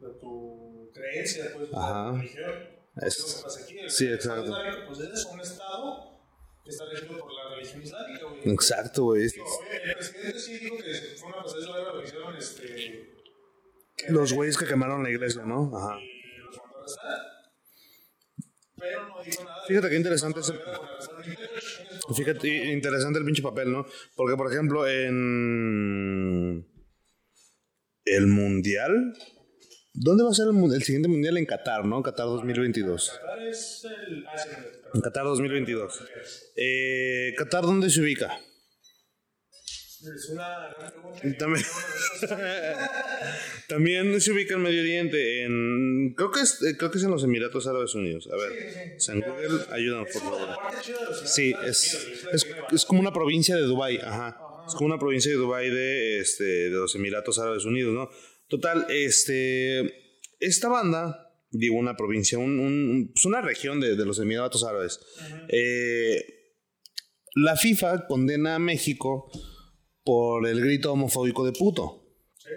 de tu creencia, pues, de tu religión. Es. El, sí, exacto. Islámico, pues es un Estado que está regido por la religión islámica, güey. Exacto, güey. Digo, oye, el presidente sí dijo que fue una pasada de lo que hicieron este. Los güeyes que quemaron la iglesia, ¿no? Ajá. Y los mandó a arrestar. Pero no dijo nada. Fíjate qué interesante ese. Fíjate, interesante el pinche papel, ¿no? Porque, por ejemplo, en. El mundial ¿Dónde va a ser el, siguiente mundial? En Qatar, ¿no? Qatar 2022. Qatar es el. En Qatar 2022. Eh, ¿Qatar dónde se ubica? También. También se ubica en Medio Oriente, en creo que es creo que es en los Emiratos Árabes Unidos. A ver, San Google, ayúdanos por favor. Sí, es, es, es como una provincia de Dubai, ajá. Es como una provincia de Dubai de este de los Emiratos Árabes Unidos, ¿no? Total, este esta banda, digo una provincia, un, un- pues una región de, de los Emiratos Árabes. eh, la FIFA condena a México por el grito homofóbico de puto. Sí.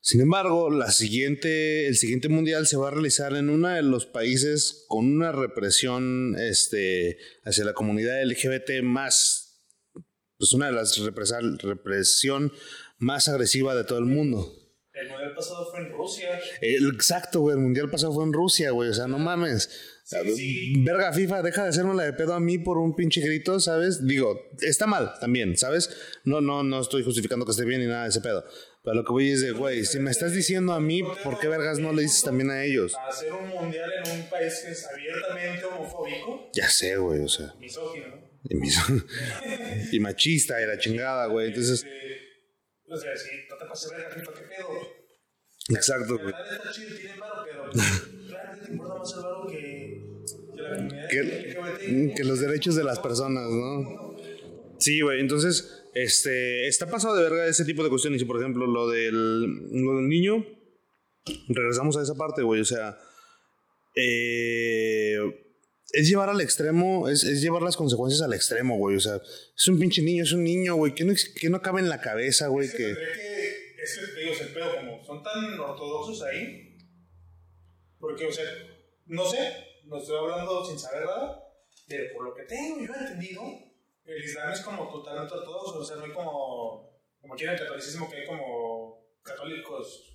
Sin embargo, la siguiente, el siguiente mundial se va a realizar en uno de los países con una represión este, hacia la comunidad LGBT más, pues una de las represión más agresiva de todo el mundo. El mundial pasado fue en Rusia. El, exacto, güey, el mundial pasado fue en Rusia, güey, o sea, no mames. sí. Verga, FIFA, deja de hacerme la de pedo a mí por un pinche grito, ¿sabes? Digo, está mal también, ¿sabes? No, no, no estoy justificando que esté bien ni nada de ese pedo. Pero lo que voy es de, güey, si me estás diciendo a mí, ¿por qué vergas no le dices también a ellos? A hacer un mundial en un país que es abiertamente homofóbico, Ya sé, güey, o sea. misógino, ¿no? Y, mis- y machista y la chingada, güey. Entonces, Eh, o sea, si no te pases verga, FIFA, ¿qué pedo? exacto, güey. está chido, tiene varo, pero realmente te importa más el varo que, que la comunidad Que, LGBT. que los derechos de las personas, ¿no? Sí, güey, entonces, este, está pasado de verga ese tipo de cuestiones. Y por ejemplo, lo del, lo del niño, regresamos a esa parte, güey, o sea, eh, es llevar al extremo, es, es llevar las consecuencias al extremo, güey, o sea, es un pinche niño, es un niño, güey, que no, que no cabe en la cabeza, güey, Es que que... es que te digo, el pedo, como son tan ortodoxos ahí, porque, o sea, no sé, no estoy hablando sin saber nada, pero por lo que tengo yo entendido, el Islam es como totalmente ortodoxo, o sea, no hay como, como aquí en el catolicismo que hay como católicos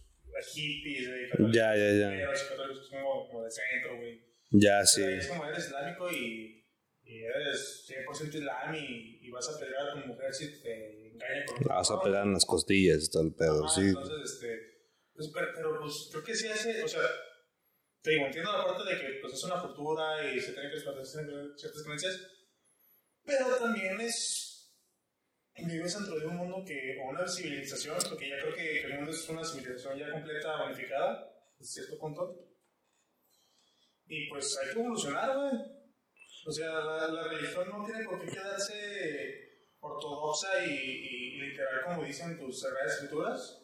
hippies, güey, católicos Ya, ya, ya. católicos como, como de centro, güey. Ya, sí. Es como eres islámico y, y eres 100% islam y, y vas a pelear a tu mujer si te engaña con La vas a pegar en las costillas y todo el pedo, Ah, sí. Entonces, este, pues, pero, pero, pues creo que sí hace, o sea, te digo, entiendo la parte de que pues, es una cultura y se tienen que respetar ciertas creencias, pero también es, vives dentro de un mundo que, o una civilización, porque ya creo que, el mundo es una civilización ya completa, unificada, a cierto punto, y pues hay que evolucionar, güey. O sea, la, la religión no tiene por qué quedarse ortodoxa y, y- literal como dicen tus sagradas escrituras.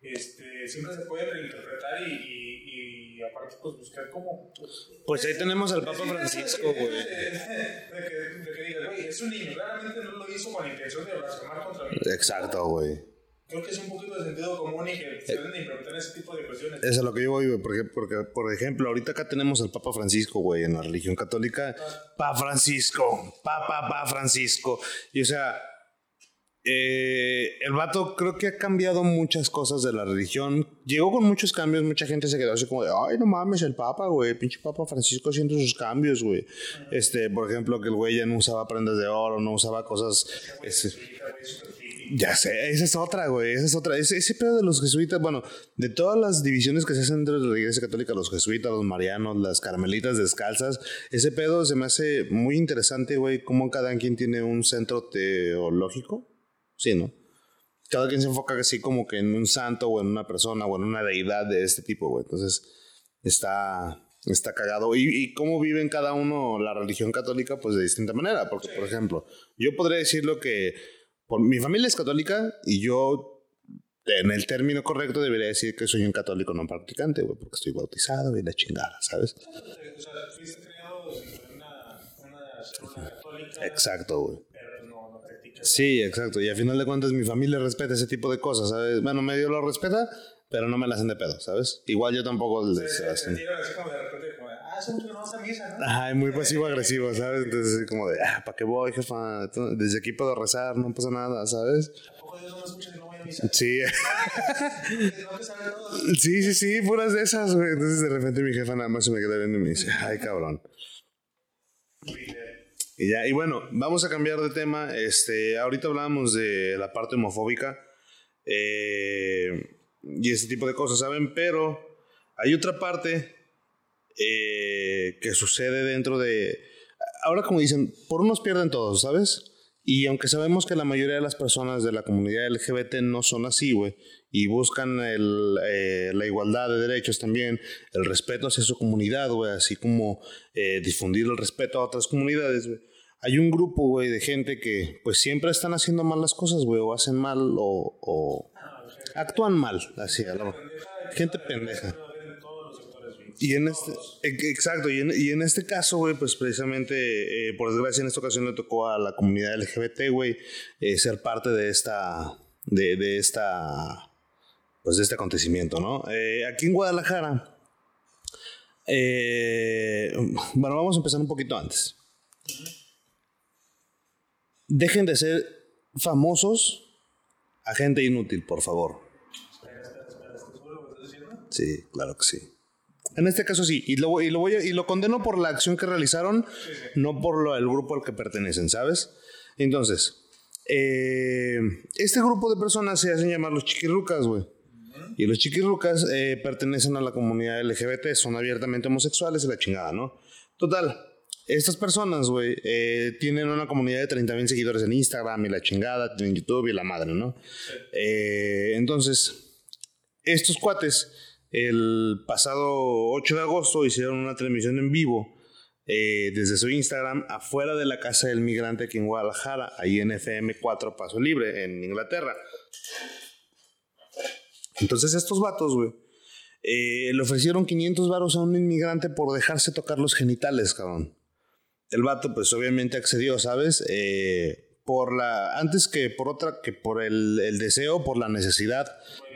Este, siempre se puede reinterpretar y, y, y aparte pues buscar como... Pues ahí tenemos al Papa Francisco, güey. De, de que, de que diga, güey, es un niño, claramente no lo hizo con la intención de blasfemar contra mí. Exacto, güey. Creo que es un poquito de sentido común y que se deben de implementar ese tipo de cuestiones. Eso es lo que yo voy, güey, porque, porque, por ejemplo, ahorita acá tenemos al Papa Francisco, güey, en la religión católica. Papa Francisco, Papa, Papa Francisco. Y o sea, eh, el vato creo que ha cambiado muchas cosas de la religión. Llegó con muchos cambios, mucha gente se quedó así como de, ay, no mames, el Papa, güey, pinche Papa Francisco haciendo sus cambios, güey. Este, por ejemplo, que el güey ya no usaba prendas de oro, no usaba cosas... este, Ya sé, esa es otra, güey. Esa es otra. Ese, ese pedo de los jesuitas, bueno, de todas las divisiones que se hacen dentro de la iglesia católica, los jesuitas, los marianos, las carmelitas descalzas, ese pedo se me hace muy interesante, güey, cómo cada quien tiene un centro teológico. Sí, ¿no? Cada quien se enfoca así como que en un santo o en una persona o en una deidad de este tipo, güey. Entonces, está, está cagado. Y, y cómo viven cada uno la religión católica, pues de distinta manera. Porque, por ejemplo, yo podría decirlo que por, mi familia es católica y yo, en el término correcto, debería decir que soy un católico no practicante, güey, porque estoy bautizado y la chingada, ¿sabes? O sea, en una, una célula católica, Exacto, güey. pero no. Sí, exacto. Y a final de cuentas, mi familia respeta ese tipo de cosas, ¿sabes? Bueno, medio lo respeta, pero no me la hacen de pedo, ¿sabes? Igual yo tampoco les hacen. tiran así como de repente, como de, ah, que no vas a misa, ¿no? Ajá, es muy pasivo-agresivo, ¿sabes? Entonces, como de, ah, ¿para qué voy, jefa? Desde aquí puedo rezar, no pasa nada, ¿sabes? Tampoco Dios no escucha y no voy a misa. Sí, que sí, sí, sí, puras de esas, güey. Entonces, de repente, mi jefa nada más se me queda viendo y me dice, ay, cabrón. Y ya, y bueno, vamos a cambiar de tema. Este, ahorita hablábamos de la parte homofóbica. Eh, y ese tipo de cosas, ¿saben? Pero hay otra parte eh, que sucede dentro de... Ahora como dicen, por unos pierden todos, ¿sabes? Y aunque sabemos que la mayoría de las personas de la comunidad LGBT no son así, güey, y buscan el, eh, la igualdad de derechos también, el respeto hacia su comunidad, güey, así como eh, difundir el respeto a otras comunidades, güey. Hay un grupo, güey, de gente que pues siempre están haciendo mal las cosas, güey, o hacen mal o, o actúan mal, así, a la gente pendeja. Y en este, exacto, y en, y en este caso, güey, pues precisamente, eh, por desgracia, en esta ocasión le tocó a la comunidad LGBT, güey, eh, ser parte de esta, de, de, esta, pues de este acontecimiento, ¿no? Eh, aquí en Guadalajara, bueno, vamos a empezar un poquito antes. Dejen de ser famosos a gente inútil, por favor. Sí, claro que sí. En este caso sí, y lo, y lo condeno por la acción que realizaron, no por lo, el grupo al que pertenecen, ¿sabes? Entonces, eh, este grupo de personas se hacen llamar los chiquirrucas, güey. Y los chiquirrucas eh, pertenecen a la comunidad LGBT, son abiertamente homosexuales y la chingada, ¿no? Total, estas personas, güey, eh, tienen una comunidad de 30 mil seguidores en Instagram y la chingada, en YouTube y la madre, ¿no? entonces, estos cuates el pasado 8 de agosto hicieron una transmisión en vivo eh, desde su Instagram afuera de la casa del migrante aquí en Guadalajara, ahí en FM4 Paso Libre, en Inglaterra. Entonces estos vatos, güey, eh, le ofrecieron 500 varos a un inmigrante por dejarse tocar los genitales, cabrón. El vato, pues obviamente accedió, ¿sabes? Eh, por la, antes que por otra, que por el, el deseo, por la necesidad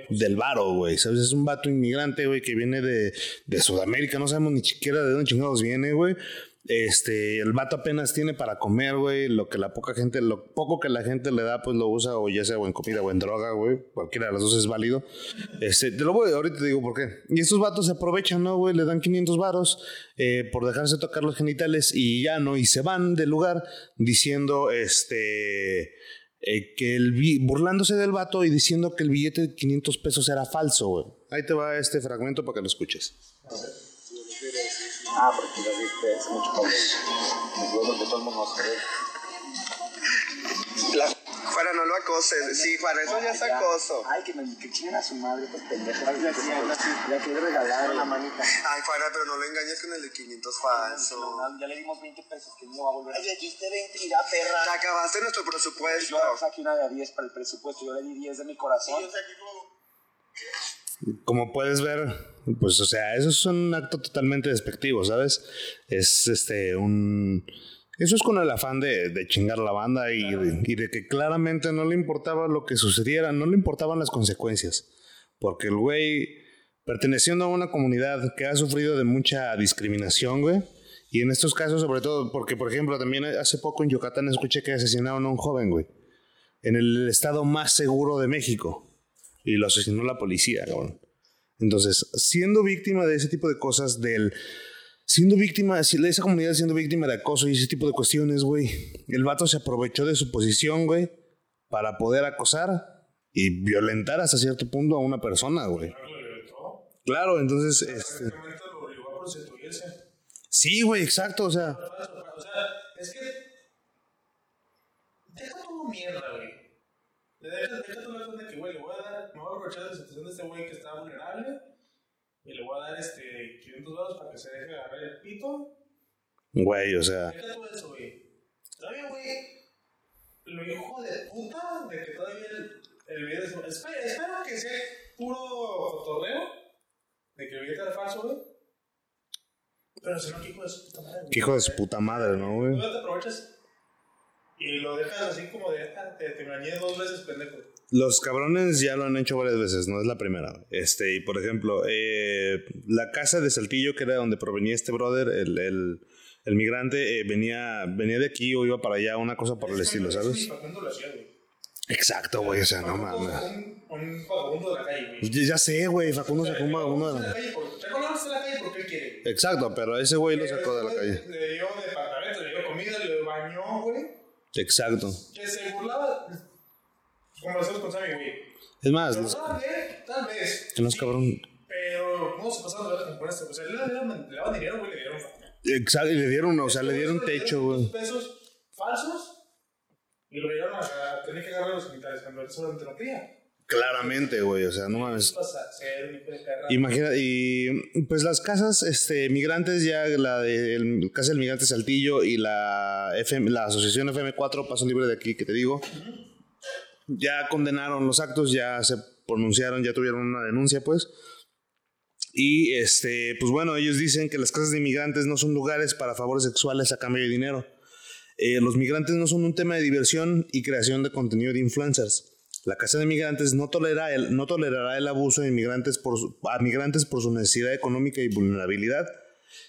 del varo, güey. ¿Sabes? Es un vato inmigrante, güey, que viene de, de Sudamérica. No sabemos ni siquiera de dónde chingados viene, güey. Este, el vato apenas tiene para comer, güey. Lo que la poca gente, lo poco que la gente le da, pues lo usa, o ya sea o en comida o en droga, güey. Cualquiera de las dos es válido. Este, te lo voy, ahorita te digo por qué. Y estos vatos se aprovechan, ¿no, güey? Le dan 500 varos eh, por dejarse tocar los genitales y ya, ¿no? Y se van del lugar diciendo, este eh, que el burlándose del vato y diciendo que el billete de 500 pesos era falso, güey. Ahí te va este fragmento para que lo escuches. Ah, porque lo viste hace mucho tiempo. todo el mundo La Fuera, no lo acoses. Sí, para eso ya es acoso. Ay, que, me, que chingan a su madre, estos pendejos. Ay, ya, ya, ya quiere regalar la manita. Ay, fuera, pero no lo engañes con el de 500 falso. No, ya le dimos 20 pesos, que no va a volver. Ay, le diste 20, mira, perra. Te acabaste nuestro presupuesto. Yo saqué una de 10 para el presupuesto, yo le di 10 de mi corazón. yo saqué como... Como puedes ver, pues, o sea, eso es un acto totalmente despectivo, ¿sabes? Es este, un eso es con el afán de, de chingar la banda y de, y de, que claramente no le importaba lo que sucediera, no le importaban las consecuencias. Porque el güey, perteneciendo a una comunidad que ha sufrido de mucha discriminación, güey, y en estos casos, sobre todo, porque por ejemplo, también hace poco en Yucatán escuché que asesinaron a un joven, güey, en el estado más seguro de México, y lo asesinó la policía, cabrón. Entonces, siendo víctima de ese tipo de cosas, del siendo víctima, esa comunidad siendo víctima de acoso y ese tipo de cuestiones, güey, el vato se aprovechó de su posición, güey, para poder acosar y violentar hasta cierto punto a una persona, güey. Claro, entonces... Este... Sí, güey, exacto, o sea... O sea, es que... Deja todo mierda, güey. Deja, deja de que, güey, le voy a dar... Me voy a aprovechar de la situación de este güey que está vulnerable y le voy a dar este 500 dólares para que se deje agarrar el pito. Güey, o sea. Deja todo eso, güey. Todavía, güey. Lo hijo de puta de que todavía el, el video es. Espero, espero que sea puro fotorreo. De que el video era falso, güey. Pero si no, ¿qué hijo de su puta madre? ¿Qué hijo de su puta madre, no, güey? Tú te aprovechas y lo dejas así como de. Ah, te, te engañé dos veces, pendejo. Los cabrones ya lo han hecho varias veces, no es la primera. Este, y por ejemplo, eh, la casa de Saltillo, que era donde provenía este brother, el, el, el migrante, eh, venía, venía de aquí o iba para allá, una cosa por el estilo, ¿sabes? Exacto, güey, o sea, no mames. Un, un vagabundo de la calle, güey. Ya sé, güey, Facundo sacó un vagabundo de la calle. Sacó la calle porque él quiere. Exacto, pero ese güey lo sacó de la calle. Le dio departamento, le dio comida, le bañó, güey. Exacto. Que se burlaba como lo hacemos con Sammy, güey. Es más, los... tal vez. Que no es sí, cabrón. Pero, ¿cómo se pasaron de verdad con esto? O sea, le dieron, le daban dinero, güey, le dieron. Exacto, y le dieron, o sea, le dieron techo, güey. pesos falsos y lo llevaron a, a tener que agarrar a los militares cuando él solamente no quería. Claramente, güey, o sea, no mames. Imagina, y pues las casas este, migrantes, ya la de el, Casa del Migrante Saltillo y la, FM, la Asociación FM4, Paso Libre de aquí, que te digo, ya condenaron los actos, ya se pronunciaron, ya tuvieron una denuncia, pues. Y este, pues bueno, ellos dicen que las casas de inmigrantes no son lugares para favores sexuales a cambio de dinero. Eh, los migrantes no son un tema de diversión y creación de contenido de influencers. La Casa de Migrantes no, el, no tolerará el abuso de inmigrantes por a migrantes por su necesidad económica y vulnerabilidad.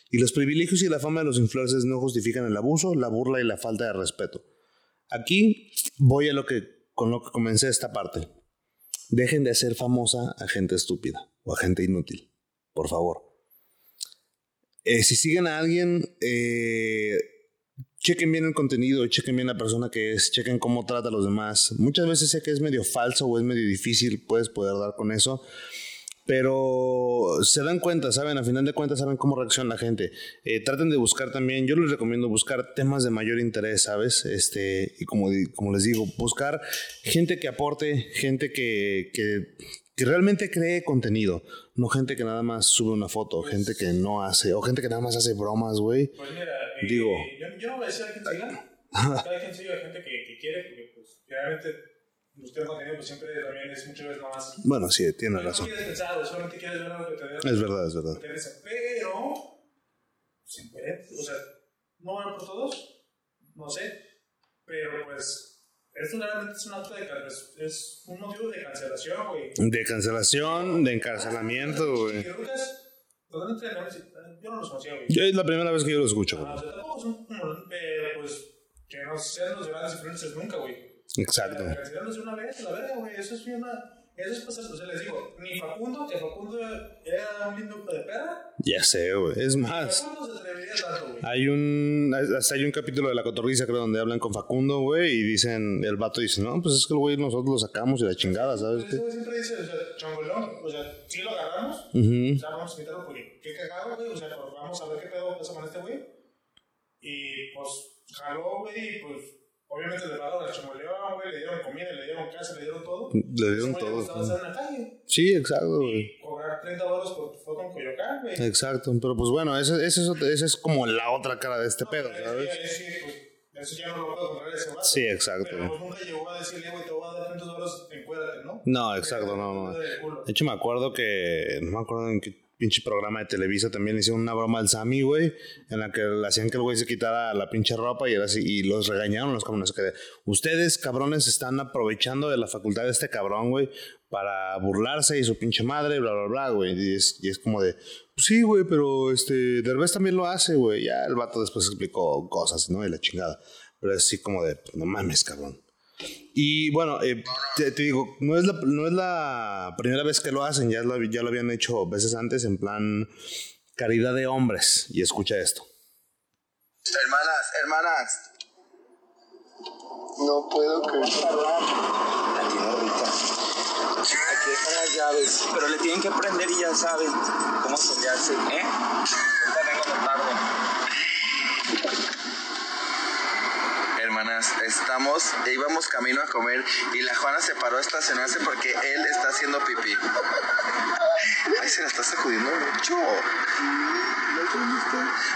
Y los privilegios y la fama de los influencers no justifican el abuso, la burla y la falta de respeto. Aquí voy a lo que con lo que comencé esta parte. Dejen de hacer famosa a gente estúpida o a gente inútil, por favor. Eh, si siguen a alguien, eh, chequen bien el contenido, chequen bien la persona que es, chequen cómo trata a los demás. Muchas veces sé que es medio falso o es medio difícil, puedes poder dar con eso. Pero se dan cuenta, ¿saben? A final de cuentas saben cómo reacciona la gente. Eh, traten de buscar también, yo les recomiendo buscar temas de mayor interés, ¿sabes? Este, y como, como les digo, buscar gente que aporte, gente que, que, que realmente cree contenido, no gente que nada más sube una foto, gente que no hace, o gente que nada más hace bromas, güey. Pues mira, eh, Digo. Yo, yo no voy a decir a quién siga. Cada quien sigue a gente que, que quiere, porque pues, realmente buscar contenido pues siempre también es muchas veces nomás. Bueno, sí, tienes No razón. quieres pensar, solamente quieres ver algo que te. Es verdad, es verdad. interesa, Pero, querer, o sea, no van por todos, no sé, pero pues, esto realmente es un acto de es, un motivo de cancelación, güey. De cancelación, de encarcelamiento, güey. Que Lucas, totalmente, no, yo no los conocía, güey. Es la primera vez que yo lo escucho, Ah, güey. o sea, tampoco son como, pero pues, que no sean los grandes influencers nunca, güey. Exacto. Cancelarlos de una vez, la verga, güey. Eso es una. Eso es pasar. O sea, les digo, ni Facundo, que Facundo era un lindo de perra. Ya sé, güey. Es más, Facundo se atrevería tanto, güey. hay un. Hasta hay un capítulo de La Cotorriza, creo, donde hablan con Facundo, güey, y dicen. El vato dice, no, pues es que el güey nosotros lo sacamos y la chingada, ¿sabes Ese qué? siempre dice, o sea, chongolón, o sea, sí lo agarramos, Ujú. o sea, vamos a invitarlo porque qué cagado, güey, o sea, pues vamos a ver qué pedo pasa con este güey. Y pues jaló, güey, y pues obviamente le pagaron al chongoleón, güey, le dieron comida, le dieron casa, le dieron todo. Le dieron todo. calle, Sí, exacto, güey. cobrar 30 dólares por tu foto en Coyoacán, güey. Exacto. Pero pues bueno, ese, ese es, ese es como la otra cara de este pedo, Eso ¿sabes? ya, pues, Eso ya no lo puedo comprar ese vato. Sí, exacto. Pero pues nunca llegó a decirle, güey, te voy a dar 30 dólares, encuérdate, ¿no? No, exacto, no, no. De hecho, me acuerdo que. No me acuerdo en qué pinche programa de Televisa también le hicieron una broma al Sammy, güey. En la que le hacían que el güey se quitara la pinche ropa y era así. Y los regañaron los cabrones. Que ustedes, cabrones, están aprovechando de la facultad de este cabrón, güey. Para burlarse y su pinche madre, bla, bla, bla, güey. Y es, y es como de. Pues sí, güey, pero este. Derbez también lo hace, güey. Ya el vato después explicó cosas, ¿no? Y la chingada. Pero es así como de. No mames, cabrón. Y bueno, eh, te, te digo, no es, la, no es la primera vez que lo hacen, ya lo, ya lo habían hecho veces antes en plan caridad de hombres. Y escucha esto. Hermanas, hermanas. No puedo creer. La tiene rica. Aquí están las llaves. Pero le tienen que aprender y ya saben cómo solearse, ¿eh? Ahorita vengo de tarde. Estamos, e íbamos camino a comer y la Juana se paró a estacionarse porque él está haciendo pipí. Ay, se la está sacudiendo mucho.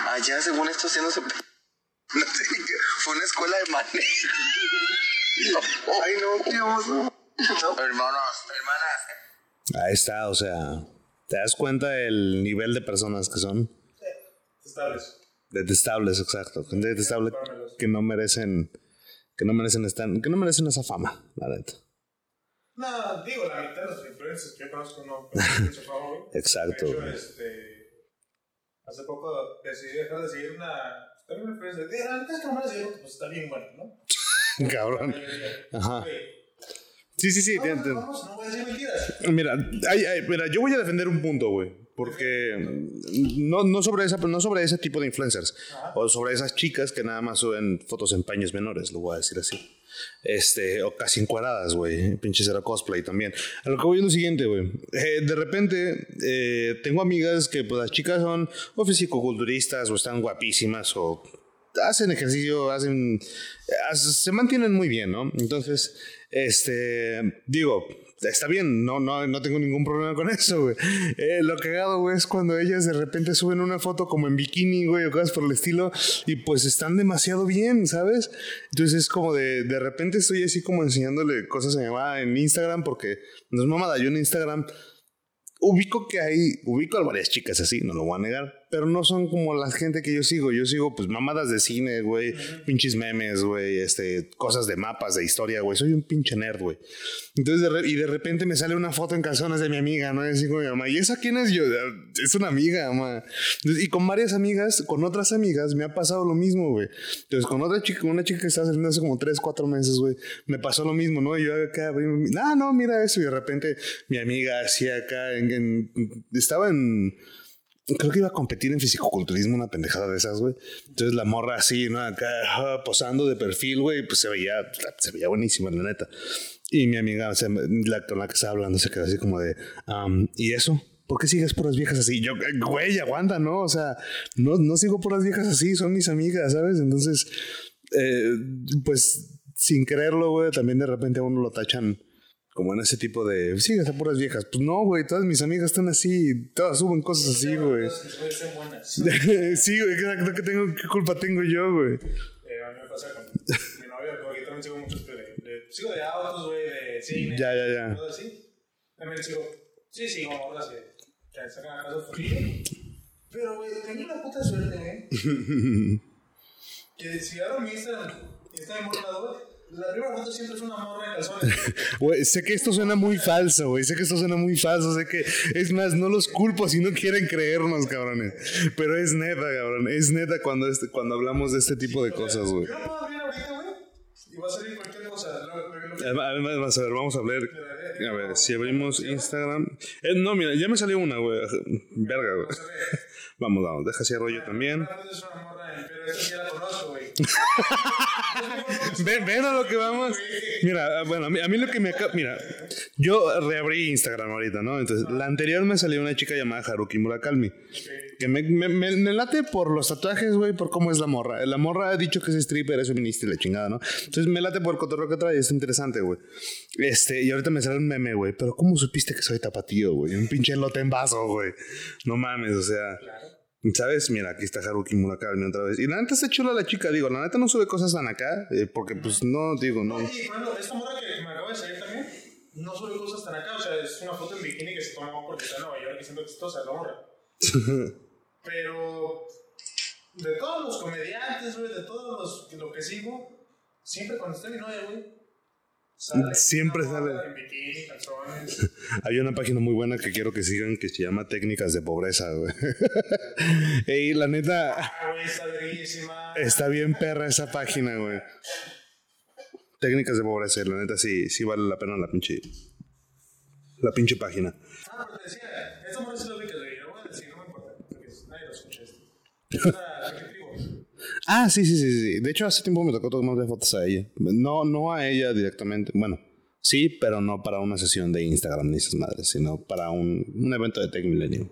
Allá, según esto, haciéndose... No sé, fue una escuela de manejo. Ay, no, qué oso. Hermanas, hermanas. Ahí está, o sea, te das cuenta del nivel de personas que son Estables. detestables, exacto. Gente detestable que no merecen, que no merecen estar, que no merecen esa fama, la neta. No, digo, la mitad de los influencers que yo conozco no su fama, güey. Exacto, De hecho, güey. este, hace poco decidí dejar de seguir una... También una influencer. De antes que no me la pues está bien bueno, ¿no? Cabrón. Ajá. Sí, sí, sí. Te- te- vamos, no voy a decir mentiras. Mira, ay, ay, mira, yo voy a defender un punto, güey. Porque no, no, sobre esa, no sobre ese tipo de influencers. O sobre esas chicas que nada más suben fotos en paños menores, lo voy a decir así. Este, o casi encuadradas, güey. Pinches era cosplay también. A lo que voy es lo siguiente, güey. Eh, de repente, eh, tengo amigas que, pues, las chicas son o fisicoculturistas o están guapísimas o hacen ejercicio, hacen. hacen- se mantienen muy bien, ¿no? Entonces, este. Digo. Está bien, no, no, no tengo ningún problema con eso. Eh, lo cagado, güey, es cuando ellas de repente suben una foto como en bikini, güey, o cosas por el estilo, y pues están demasiado bien, ¿sabes? Entonces es como de, de repente estoy así como enseñándole cosas en Instagram, porque no es mamada, yo en Instagram ubico que hay, ubico a varias chicas así, no lo voy a negar, pero no son como la gente que yo sigo. Yo sigo, pues, mamadas de cine, güey, pinches memes, güey, este, cosas de mapas, de historia, güey. Soy un pinche nerd, güey. Entonces, de re- y de repente me sale una foto en calzones de mi amiga, ¿no? Y así mi mamá, ¿y esa quién es yo? Es una amiga, mamá. Entonces, y con varias amigas, con otras amigas, me ha pasado lo mismo, güey. Entonces, con otra chica, con una chica que estaba saliendo hace como 3, 4 meses, güey, me pasó lo mismo, ¿no? Y yo acá, no, no, mira eso. Y de repente mi amiga hacía acá, en, en- estaba en, creo que iba a competir en fisicoculturismo, una pendejada de esas, güey. Entonces la morra así, ¿no? Acá ah, posando de perfil, güey, pues se veía, se veía buenísima, la neta. Y mi amiga, o sea, la con la que estaba hablando, se quedó así como de, "Am, ¿y eso? ¿Por qué sigues por las viejas así? Yo, eh, güey, aguanta, ¿no? O sea, no, no sigo por las viejas así, son mis amigas, ¿sabes? Entonces, eh, pues, sin creerlo, güey, también de repente a uno lo tachan como en ese tipo de, sigues a puras viejas. Pues no, güey, todas mis amigas están así, todas suben cosas así, güey. Sí, güey, exacto, ¿qué, tengo, ¿qué culpa tengo yo, güey? Eh, a mí me pasa con mi novia, porque también sigo muchos de, de- sigo de autos, güey, de cine. Ya, ya, ya. Todo así. También sigo, sí, sigo morras que, sacan a casa fotillo. Pero, güey, tengo una puta suerte, güey. que si abro mi Instagram está en güey, la primera foto siempre es una morra calzones. Güey, sé que esto suena muy falso, güey. Sé que esto suena muy falso. Sé que, es más, no los culpo si no quieren creernos, cabrones. Pero es neta, cabrón. Es neta cuando, este, cuando hablamos de este tipo de cosas, güey. Yo puedo abrir ahorita, güey, y va a salir cualquier cosa. Lo- Además, a ver, vamos a ver. A ver, si abrimos Instagram. Eh, no, mira, ya me salió una, güey. Verga, güey. Vamos, vamos. Deja cierro yo también. Ven, ven a lo que vamos. Mira, ah, bueno, a mí, a mí lo que me acaba. Mira, yo reabrí Instagram ahorita, ¿no? Entonces, la anterior me salió una chica llamada Haruki Murakami. Que me, me, me- me late por los tatuajes, güey, por cómo es la morra. La morra ha dicho que es stripper, es feminista y la chingada, ¿no? Entonces me late por el cotorreo que trae, es interesante, güey. Este, y ahorita me sale un meme, güey. Pero ¿cómo supiste que soy tapatío, güey? Un pinche elote en vaso, güey. No mames, o sea. ¿Sabes? Mira, aquí está Haruki Murakami otra vez. Y la neta está chula la chica, digo, la neta no sube cosas tan acá, eh, porque pues no, digo, no. Y, ejemplo, esta morra que me acaba de salir también, no sube cosas tan acá. O sea, es una foto en bikini que se tomó porque está en Nueva York y siento chistosa, la morra. Pero de todos los comediantes, güey, de todos los lo que sigo, siempre cuando está mi novia, güey, sale. Siempre sale. Bikini. Hay una página muy buena que quiero que sigan que se llama Técnicas de Pobreza, güey. y la neta, Ah, güey, está está bien perra esa página, güey. Técnicas de Pobreza, la neta sí, sí vale la pena la pinche, la pinche página. Ah, pero te decía, esta morra sí lo ubicas, güey. Lo voy a decir, no me importa, porque nadie lo escucha esto. Es una ¿qué te digo? Ah, sí, sí, sí, sí. De hecho, hace tiempo me tocó tomarle fotos a ella. No, no a ella directamente. Bueno, sí, pero no para una sesión de Instagram ni esas madres, sino para un, un evento de Tech Millennium.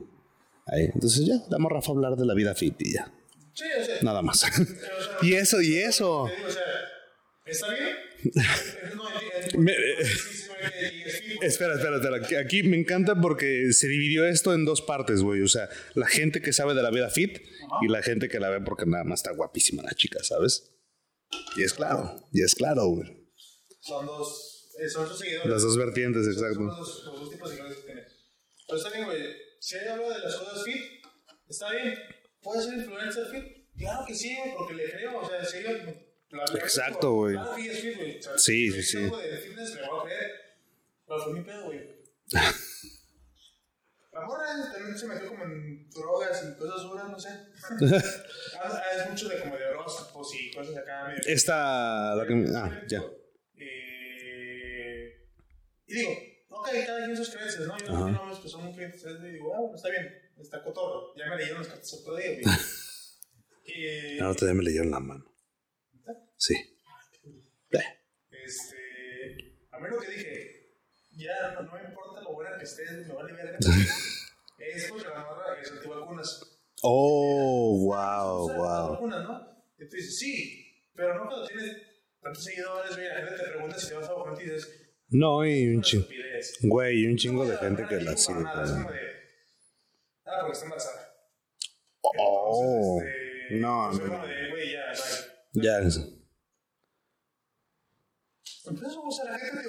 Ahí. Entonces ya, la morra fue a hablar de la vida fit y ya. Sí, o sea, Nada más. y eso, y eso. digo, o sea, ¿está bien? No, enti- Espera, espera, espera. Aquí me encanta porque se dividió esto en dos partes, güey. O sea, la gente que sabe de la vida fit y la gente que la ve porque nada más está guapísima la chica, ¿sabes? Y es claro, y es claro, güey. Son dos, eh, son sus seguidores. Las dos vertientes, Son exacto. los, dos- los dos tipos de seguidores que tiene. Pero está bien, güey. Si ella habla de las cosas fit, está bien. ¿Puede ser influencer fit? Claro que sí, güey, porque le creo. O sea, si la- Exacto, güey. Claro que es fit, güey. Sí, si sí, sí. algo de fitness, le voy a creer. Pero fue mi pedo, güey. La morra también se metió como en drogas y cosas duras, no sé. Ah, es mucho de como de horóscopos y cosas acá. medio- Esta, la que... Ah, ya. Eh, y digo, no, ok, cada quien sus creencias, ¿no? Yo tengo amigos que son muy creyentes y digo, ah, bueno, está bien, está cotorro. Ya me leyeron las cartas otro día, güey. y, No, todavía me leyeron la mano. Sí. este, a mí lo que dije, ya no, no me importa lo buena que estés, me vale ver Es porque la morra es antivacunas. Oh, wow, wow. vacunas, ¿no? Y tú dices, sí, pero no cuando tienes tantos seguidores, güey, la gente te pregunta si te vas a vacunar y dices, No, y un chingo. Güey, y un chingo de gente que la sigue. Ah, porque está embarazada. Oh, este, no, pues, no. como de, güey, ya, Entonces, o sea, la gente,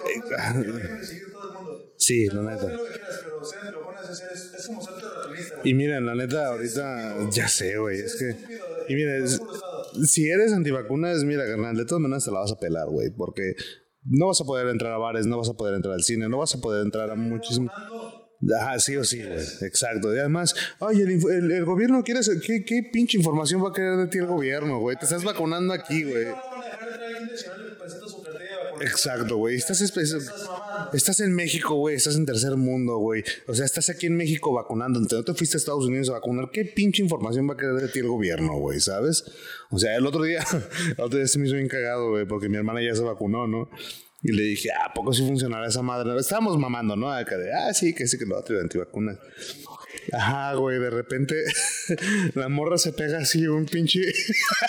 todo el mundo. Sí, la neta. ser. Y miren, la neta, ahorita ya sé, güey. Es que. Y mira, es si eres antivacunas, mira, carnal, de todas maneras te la vas a pelar, güey. Porque no vas a poder entrar a bares, no vas a poder entrar al cine, no vas a poder entrar a muchísimo. Ajá, sí o sí, güey. Exacto. Y además, oye, el, el- el gobierno quiere. sa- ¿qué, ¿Qué pinche información va a querer de ti el gobierno, güey? Te estás vacunando aquí, güey. Exacto, güey. Estás, Estás en México, güey. Estás en tercer mundo, güey. O sea, estás aquí en México vacunando. No te fuiste a Estados Unidos a vacunar. ¿Qué pinche información va a querer de ti el gobierno, güey? ¿Sabes? O sea, el otro día, el otro día se me hizo bien cagado, güey, porque mi hermana ya se vacunó, ¿no? Y le dije, ¿a poco sí funcionará esa madre? Estábamos mamando, ¿no? Acá de, ah, sí, que sí, que lo otro de antivacunas. Ajá, güey, de repente la morra se pega así, un pinche.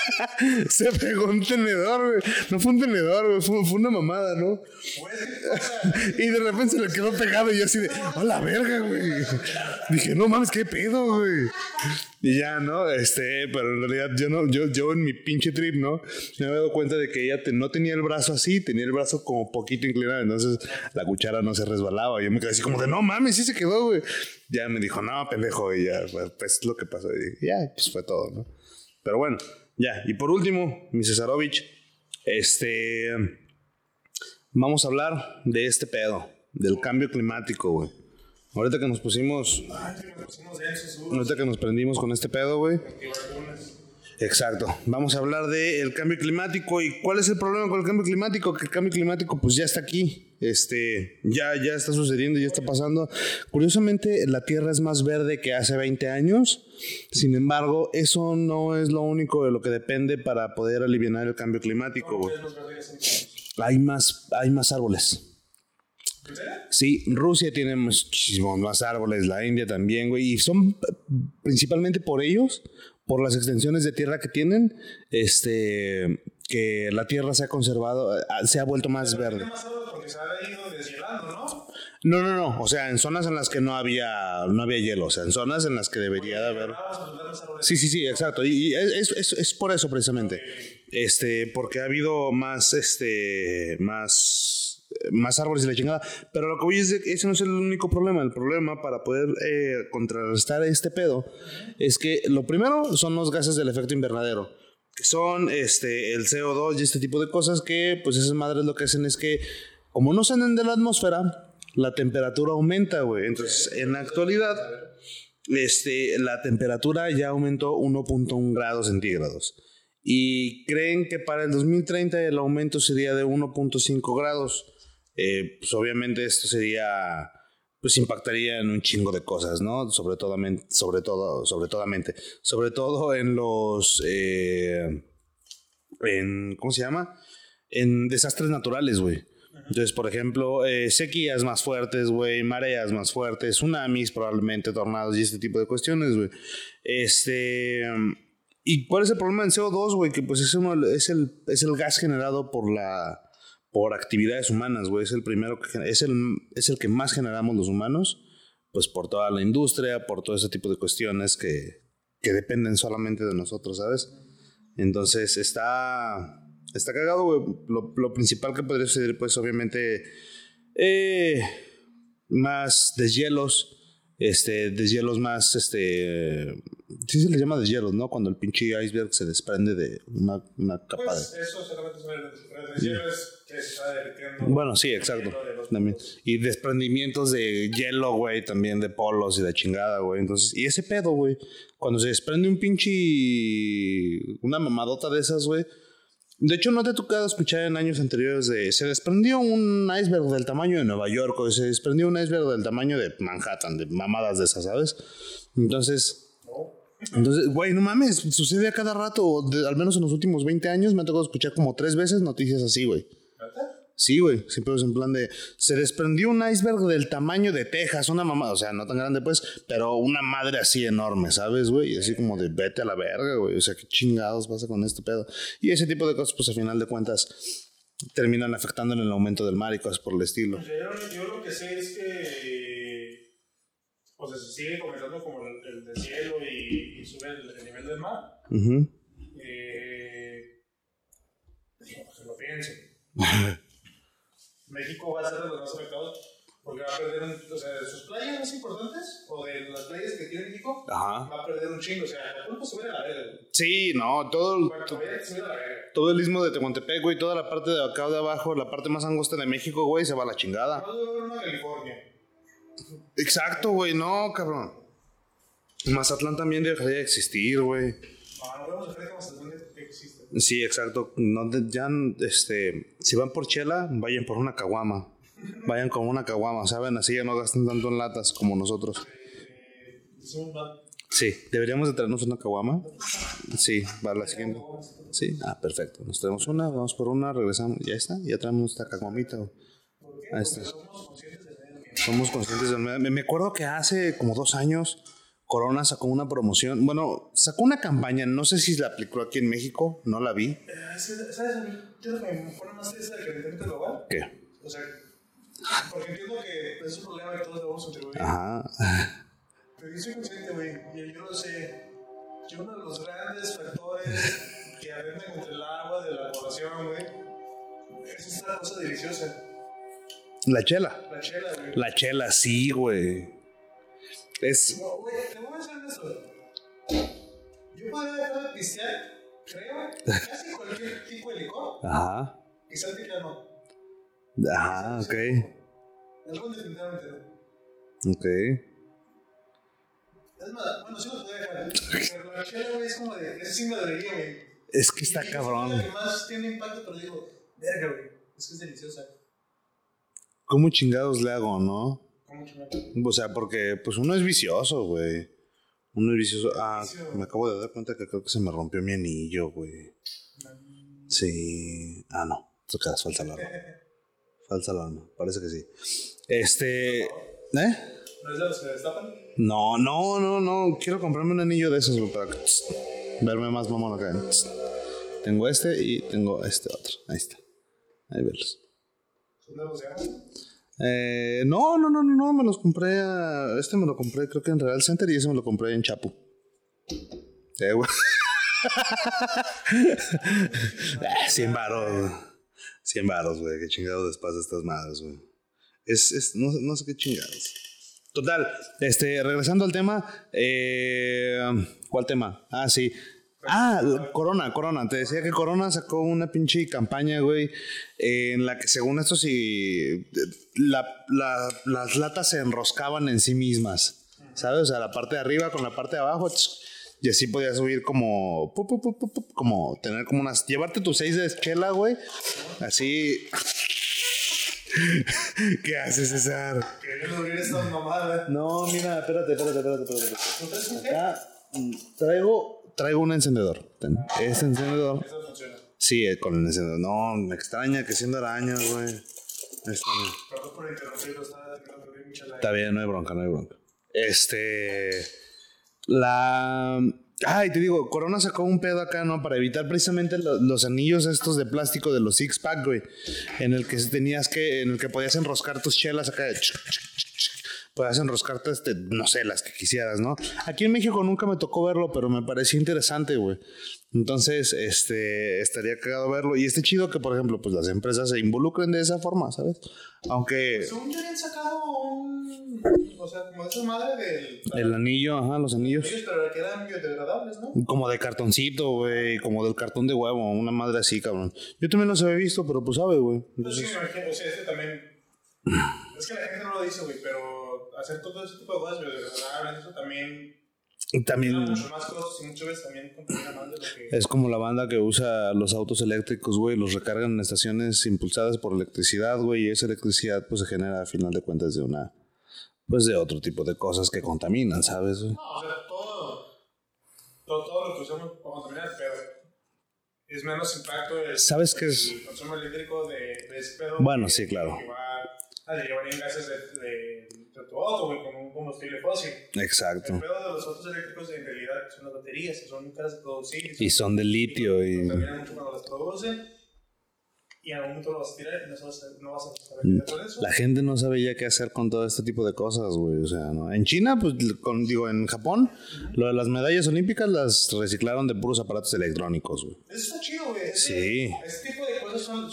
se pegó un tenedor, güey. No fue un tenedor, güey, fue, una mamada, ¿no? Y de repente se le quedó pegado y yo así de, ¡a la verga, güey! Dije, no mames, qué pedo, güey. Y ya, ¿no? Este, pero en realidad yo no, yo, yo en mi pinche trip, ¿no? Me había dado cuenta de que ella no tenía el brazo así, tenía el brazo como poquito inclinado, entonces la cuchara no se resbalaba. Yo me quedé así como de, no mames, sí se quedó, güey. Ya me dijo, no, pendejo, y ya, pues, pues es lo que pasó. Y dije, ya, pues fue todo, ¿no? Pero bueno, ya. Y por último, mi Cesarovich, este. Vamos a hablar de este pedo, del cambio climático, güey. Ahorita que nos pusimos, uh, ahorita que nos prendimos con este pedo, güey. Exacto. Vamos a hablar del cambio climático y cuál es el problema con el cambio climático, que el cambio climático pues ya está aquí. Este, ya ya está sucediendo, ya está pasando. Curiosamente, la Tierra es más verde que hace 20 años. Sin embargo, eso no es lo único de lo que depende para poder aliviar el cambio climático. Hay más hay más árboles. Sí, Rusia tiene muchísimos más árboles, la India también, güey, y son principalmente por ellos, por las extensiones de tierra que tienen, este, que la tierra se ha conservado, eh, se ha vuelto más verde. ¿no? No, no, no, o sea, en zonas en las que no había, no había hielo, o sea, en zonas en las que debería de haber. Sí, sí, sí, exacto. Y es, es- es por eso precisamente. Este, porque ha habido más, este, más, más árboles y la chingada. Pero lo que voy es ese no es el único problema. El problema para poder eh, contrarrestar este pedo es que lo primero son los gases del efecto invernadero. Que son este, el CO2 y este tipo de cosas que, pues esas madres lo que hacen es que, como no salen de la atmósfera, la temperatura aumenta, güey. Entonces, en la actualidad, este, la temperatura ya aumentó 1.1 grados centígrados. Y creen que para el 2030 el aumento sería de 1.5 grados. Eh, pues obviamente esto sería, pues impactaría en un chingo de cosas, ¿no? Sobre todo, sobre todo, sobre todo, sobre todo en los, eh, en, ¿cómo se llama? En desastres naturales, güey. Entonces, por ejemplo, eh, sequías más fuertes, güey, mareas más fuertes, tsunamis probablemente, tornados y este tipo de cuestiones, güey. Este... ¿Y cuál es el problema del CO2, güey? Que pues es, uno, es, el, es el gas generado por la por actividades humanas, güey. Es el primero que es el, es el que más generamos los humanos, pues por toda la industria, por todo ese tipo de cuestiones que, que dependen solamente de nosotros, ¿sabes? Entonces está está cagado, güey. Lo, lo principal que podría suceder, pues obviamente, eh, más deshielos, este, deshielos más, este, sí se les llama deshielos, ¿no? Cuando el pinche iceberg se desprende de una, una capa de... Pues eso solamente es el deshielo es que se está derritiendo. Bueno, sí, exacto. de También. Y desprendimientos de hielo, güey, también de polos y de chingada, güey. Entonces, y ese pedo, güey, cuando se desprende un pinche. Una mamadota de esas, güey, De hecho, no te ha tocado escuchar en años anteriores de se desprendió un iceberg del tamaño de Nueva York o se desprendió un iceberg del tamaño de Manhattan, de mamadas de esas, ¿sabes? Entonces, entonces, güey, no mames, sucede a cada rato, o de- al menos en los últimos 20 años me ha tocado escuchar como tres veces noticias así, güey. Sí, güey, siempre es en plan de. Se desprendió un iceberg del tamaño de Texas, una mamada, o sea, no tan grande, pues, pero una madre así enorme, ¿sabes, güey? Y así como de vete a la verga, güey, o sea, qué chingados pasa con este pedo. Y ese tipo de cosas, pues, a final de cuentas, terminan afectando en el aumento del mar y cosas por el estilo. Yo, yo lo que sé es que. O sea, se sigue comentando como el, el deshielo y, y sube el, el nivel del mar. Ujú. Eh, digo, pues lo pienso. México va a ser de los más afectados porque va a perder, un, o sea, de sus playas más importantes o de las playas que tiene México, Ajá. va a perder un chingo. O sea, culpa se va a la verga. Sí, no, todo verga. todo el istmo de Tehuantepec, güey, toda la parte de acá de abajo, la parte más angosta de México, güey, se va a la chingada. A haber una California. Exacto, güey, no, cabrón. Mazatlán también dejaría de existir, güey. No dejar Mazatlán existe. Sí, exacto. No, ya, este, si van por chela, vayan por una caguama. Vayan con una caguama, ¿saben? Así ya no gasten tanto en latas como nosotros. Mal. Sí, deberíamos de traernos una caguama. Sí, para la siguiente. Sí, ah, perfecto. Nos traemos una, vamos por una, regresamos. Ya está, ya traemos nuestra caguamita. Ahí está. Somos conscientes del medio me acuerdo que hace como dos años Corona sacó una promoción. Bueno, sacó una campaña. No sé si la aplicó aquí en México. No la vi. Eh, ¿Sabes? A mí, yo me pone más triste del calentamiento global. ¿Qué? O sea, porque entiendo que es un problema que todos debemos contribuir. Ajá. Pero yo soy consciente, güey, y yo lo sé, que uno de los grandes factores que atentan contra el agua de la población, güey, es esta cosa deliciosa, La chela. la chela, güey. La chela, sí, güey. Es. No, güey, te voy a hacer esto. Yo podría dejar de pistear, creo, casi cualquier tipo de licor, Ajá. el tequila no. Ajá, ok. Ron definitivamente no. Ok. Es más, bueno, sí lo podría dejar, pero la chela, güey, es como de, ese sí me dolería, güey. Es que está Y es cabrón. la que más tiene impacto, pero digo, verga, güey, es que es deliciosa. ¿Cómo chingados le hago, no? O sea, porque pues uno es vicioso, güey. Uno es vicioso. Ah, me acabo de dar cuenta que creo que se me rompió mi anillo, güey. Sí. Ah, no. Queda falsa alarma. Falsa alarma. Parece que sí. Este. ¿Eh? ¿No es de los que destapan? No, no, no, no. Quiero comprarme un anillo de esos, güey, para tss, verme más mamón acá. Tss. Tengo este y tengo este otro. Ahí está. Ahí verlos. ¿Son de los de? Eh, no, no, no, no, no, me los compré. a- este me lo compré, creo que en Real Center y ese me lo compré en Chapu. Eh, güey. Ah, 100 varos. 100 varos, güey. Qué chingados les estas madres, güey. Es, es, no, sé qué chingados. Total, este, regresando al tema, eh, ¿cuál tema? Ah, sí. Ah, Corona, Corona. Te decía que Corona sacó una pinche campaña, güey, eh, en la que según esto sí, la- la- las latas se enroscaban en sí mismas, ¿sabes? O sea, la parte de arriba con la parte de abajo, y así podías subir como, pu, pu, pu, pu, pu, como tener como unas, llevarte tus seis de chela, güey, así. ¿Qué haces, César? Queriendo abrir esta mamada. No, mira, espérate, espérate, espérate, espérate. Acá mm, traigo, traigo un encendedor. Este encendedor. Eso funciona. Sí, eh, con el encendedor. No, me extraña que siendo arañas, güey. Perdón por interrumpirlo. Está bien, no hay bronca, no hay bronca. Este. La. Ay, te digo, Corona sacó un pedo acá, ¿no? Para evitar precisamente lo- los anillos estos de plástico de los six pack, güey. En el que tenías que. En el que podías enroscar tus chelas acá. de chuc, chuc, chuc, Podías enroscarte, este, no sé, las que quisieras, ¿no? Aquí en México nunca me tocó verlo, pero me pareció interesante, güey. Entonces, este, estaría cagado verlo. Y este chido que, por ejemplo, pues las empresas se involucren de esa forma, ¿sabes? Aunque Según yo habían sacado un... O sea, como esa madre del... el anillo, ajá, los anillos. Pero que eran biodegradables, ¿no? Como de cartoncito, güey. Como del cartón de huevo. Una madre así, cabrón. Yo también los había visto, pero pues sabe, güey. Pues sí, Entonces, me imagino, o sea, este también... Es que la gente no lo dice, güey, pero hacer todo ese tipo de cosas biodegradables, eso también... Y También también de es como la banda que usa los autos eléctricos, güey, los recargan en estaciones impulsadas por electricidad, güey, y esa electricidad pues se genera a final de cuentas de una, pues de otro tipo de cosas que contaminan, ¿sabes? güey? No, o sea, todo, todo, todo lo que usamos para contaminar, pero es menos impacto el, ¿Sabes qué es? el consumo eléctrico de, de ese pedo. Bueno, sí, claro. Que va a en gases de, de, de tu auto, güey, como un combustible fósil. Exacto. El pedo de los autos eléctricos en realidad son las baterías, que son muy caras de producir. Y son de litio y... Contaminan mucho cuando las producen. Y en algún momento lo vas a tirar y no, a, no vas a saber qué hacer eso. La gente no sabe ya qué hacer con todo este tipo de cosas, güey. O sea, ¿no? En China, pues, con, digo, en Japón, lo de las medallas olímpicas las reciclaron de puros aparatos electrónicos, güey. Eso está chido, güey. Ese- Sí. Ese tipo de son. son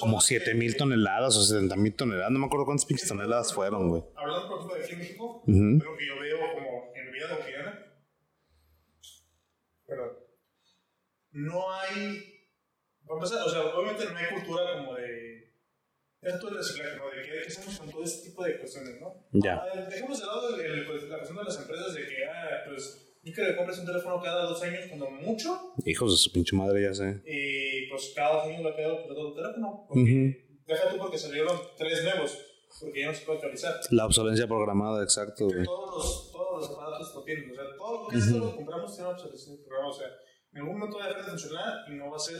Como las 7 que- mil toneladas o 70 mil toneladas. No me acuerdo cuántas pinches toneladas fueron, güey. Hablando, por ejemplo, de aquí en México, Ujú. lo que yo veo como en vida cotidiana. Perdón. No hay. Para empezar, o sea, obviamente no hay cultura como de. Esto del reciclaje, ¿no? De qué, hacemos con todo este tipo de cuestiones, ¿no? Ya. Ah, dejemos de lado el- el- pues, la cuestión de las empresas de que, ah, pues, yo creo que compres un teléfono cada dos años, cuando mucho, Hijos de su pinche madre, ya sé. y pues cada dos años va a quedar obsoleto tu teléfono. Porque, Ujú. Deja tú porque salieron tres nuevos, porque ya no se puede actualizar. La obsolencia programada, exacto, güey. Todos los, todos los aparatos lo tienen, o sea, todo lo que lo que compramos tiene obsolescencia programada, o sea, en algún momento va a dejar de funcionar y no va a ser.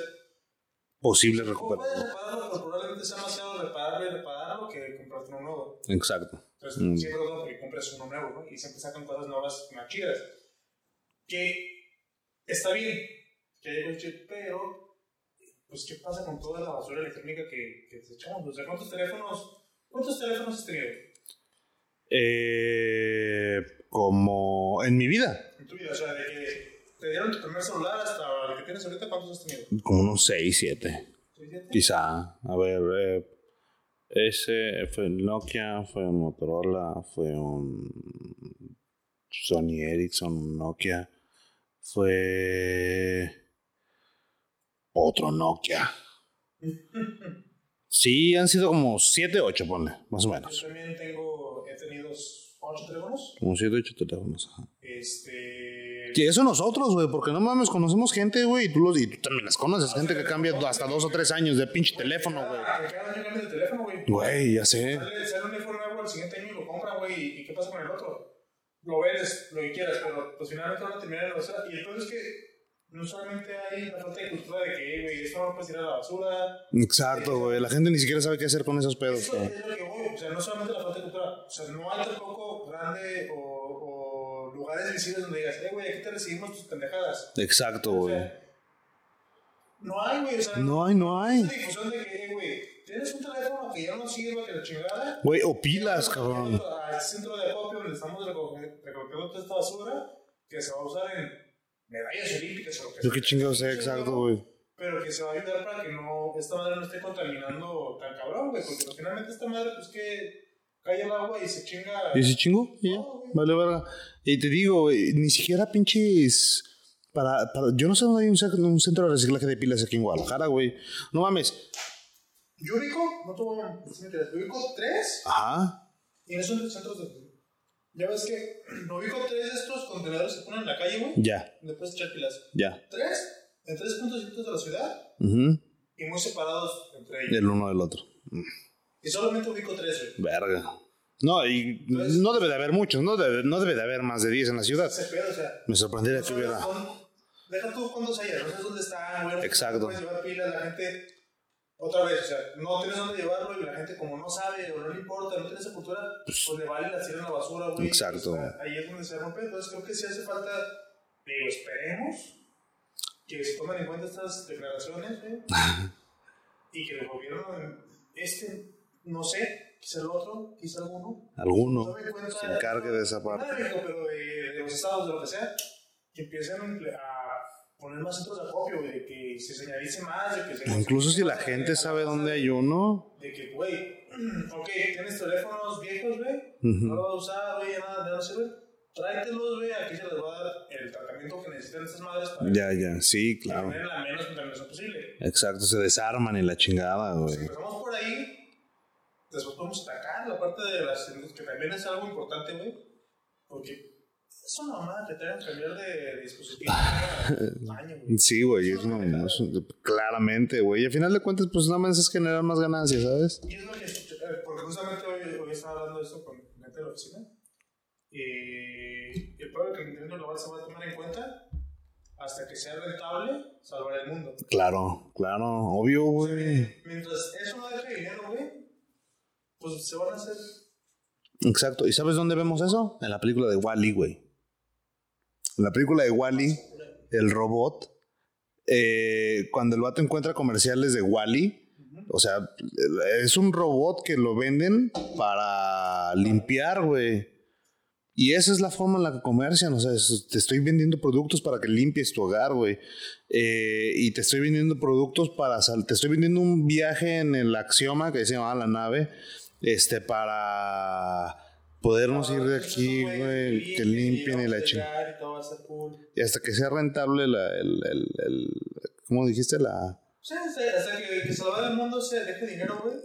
Posible recuperar. puedes repararlo, pero probablemente sea más caro repararlo y repararlo que comprarte uno nuevo. Exacto. Entonces, Mm. siempre lo que compres uno nuevo, ¿no? Y siempre sacan cosas nuevas más chidas. Que está bien, que haya pero, pues, ¿qué pasa con toda la basura electrónica que, que desechamos? O sea, ¿cuántos teléfonos, cuántos teléfonos has tenido Eh, como en mi vida, en tu vida? O sea, de que te dieron tu primer celular hasta el que tienes ahorita, ¿cuántos has tenido? como unos 6, 7. ¿Seis, siete? Quizá. A ver, eh, ese fue un Nokia, fue un Motorola, fue un Sony Ericsson, un Nokia, fue otro Nokia. Sí, han sido como 7, 8, ponle, más o Yo menos. también tengo, he tenido ocho teléfonos. Como 7, 8 teléfonos. Ajá. Este. Sí, eso nosotros, güey, porque no mames, conocemos gente, güey, y tú, los, y tú también las conoces, gente que cambia hasta dos o tres años de pinche teléfono, güey. Ah, que cada año cambias de teléfono, güey. Güey, ya sé. Sale, sale un iPhone nuevo el siguiente año y lo compran, güey. ¿Y qué pasa con el otro? Lo vendes, lo que quieras, pero pues finalmente van a terminar en la basura. Y el problema es que no solamente hay la falta de cultura de que, güey, esto no puedes tirar a la basura. Exacto, güey. La gente ni siquiera sabe qué hacer con esos pedos, Eso es lo que voy. O sea, no solamente la falta de cultura. O sea, no hay tampoco grande o, o lugares visibles donde digas, eh, güey, aquí te recibimos tus pendejadas. Exacto, O güey. sea, no hay, güey. O sea, No hay, no hay. esa difusión de que, eh, güey, tienes un teléfono que ya no sirve, que la chingada. Güey, o pilas, cabrón. Al centro de acopio donde estamos recogiendo toda esta basura que se va a usar en medallas olímpicas o lo que Yo qué chingados sé, exacto, güey. Pero que se va a ayudar para que no, esta madre no esté contaminando tan cabrón, güey. Porque pues, finalmente esta madre, pues que cae el agua y se chinga. ¿Y si chingo? Y ya. Vale, verga. Y te digo, ni siquiera pinches. Para, para, yo no sé dónde hay un, un centro de reciclaje de pilas aquí en Guadalajara, güey. No mames. Yo ubico, no te voy a decir mentiras, yo ubico tres Ajá. y no son centros de. Ya ves que no ubico tres de estos contenedores que se ponen en la calle, güey. Ya, Donde puedes echar pilas. ya. Tres en tres puntos distintos de la ciudad Ujú. y muy separados entre ellos. El uno del otro. Y solamente ubico tres, güey. Verga. No, y no debe de haber muchos, no debe, no debe de haber más de 10 en la ciudad. Pedo, o sea. Me sorprendería que hubiera. Deja tú cuántos hay, no sabes dónde están, güey. Exacto. Puedes llevar pilas, la gente. Otra vez, o sea, no tienes dónde llevarlo y la gente, como no sabe o no le importa, no tiene esa cultura, pues le vale la tiran a la basura, güey. Exacto. O sea, ahí es donde se rompe. Entonces, creo que sí hace falta, digo, esperemos que se tomen en cuenta estas declaraciones, y que el gobierno, este, no sé, quizá el otro, quizá alguno, Alguno en se encargue de esa no parte. México, pero de, de los estados, de lo que sea, que empiecen a poner más centros de acopio, güey, de que se señalice más, de que se Incluso si la gente sabe dónde hay uno. De que, güey, ok, tienes teléfonos viejos, güey, no lo vas a usar, güey, nada, ya no sirve. Tráetelos, güey, aquí se les va a dar el tratamiento que necesitan estas madres para Ya, ya, sí, que claro. generen la menos contaminación posible. Exacto, se desarman y la chingada, Si güey. empezamos por ahí, después podemos atacar la parte de las que también es algo importante, güey, porque Es una mamada que tengan que cambiar de dispositivo cada año, güey. Sí, güey, es una- claramente, güey. Y al final de cuentas, pues nada más es generar más ganancias, ¿sabes? Y es lo que, eh, porque justamente hoy, hoy estaba hablando de esto con gente de la oficina. Y el problema que Nintendo lo va, se va a tomar en cuenta hasta que sea rentable salvar el mundo. Claro, claro, obvio, güey. Mientras eso no deje dinero, güey, pues se van a hacer. Exacto. ¿Y sabes dónde vemos eso? En la película de Wally, güey. En la película de Wally, el robot, eh, cuando el vato encuentra comerciales de Wally, o sea, es un robot que lo venden para limpiar, güey. Y esa es la forma en la que comercian. O sea, es- te estoy vendiendo productos para que limpies tu hogar, güey. Eh, y te estoy vendiendo productos para... sal- te estoy vendiendo un viaje en el Axioma, que se llamaba la nave, este, para podernos ir de aquí, güey, que limpien y la chingada. Y hasta que sea rentable la, el, el, el- ¿cómo dijiste? La, Sí, hasta, que, que salvar el mundo se deje dinero, güey.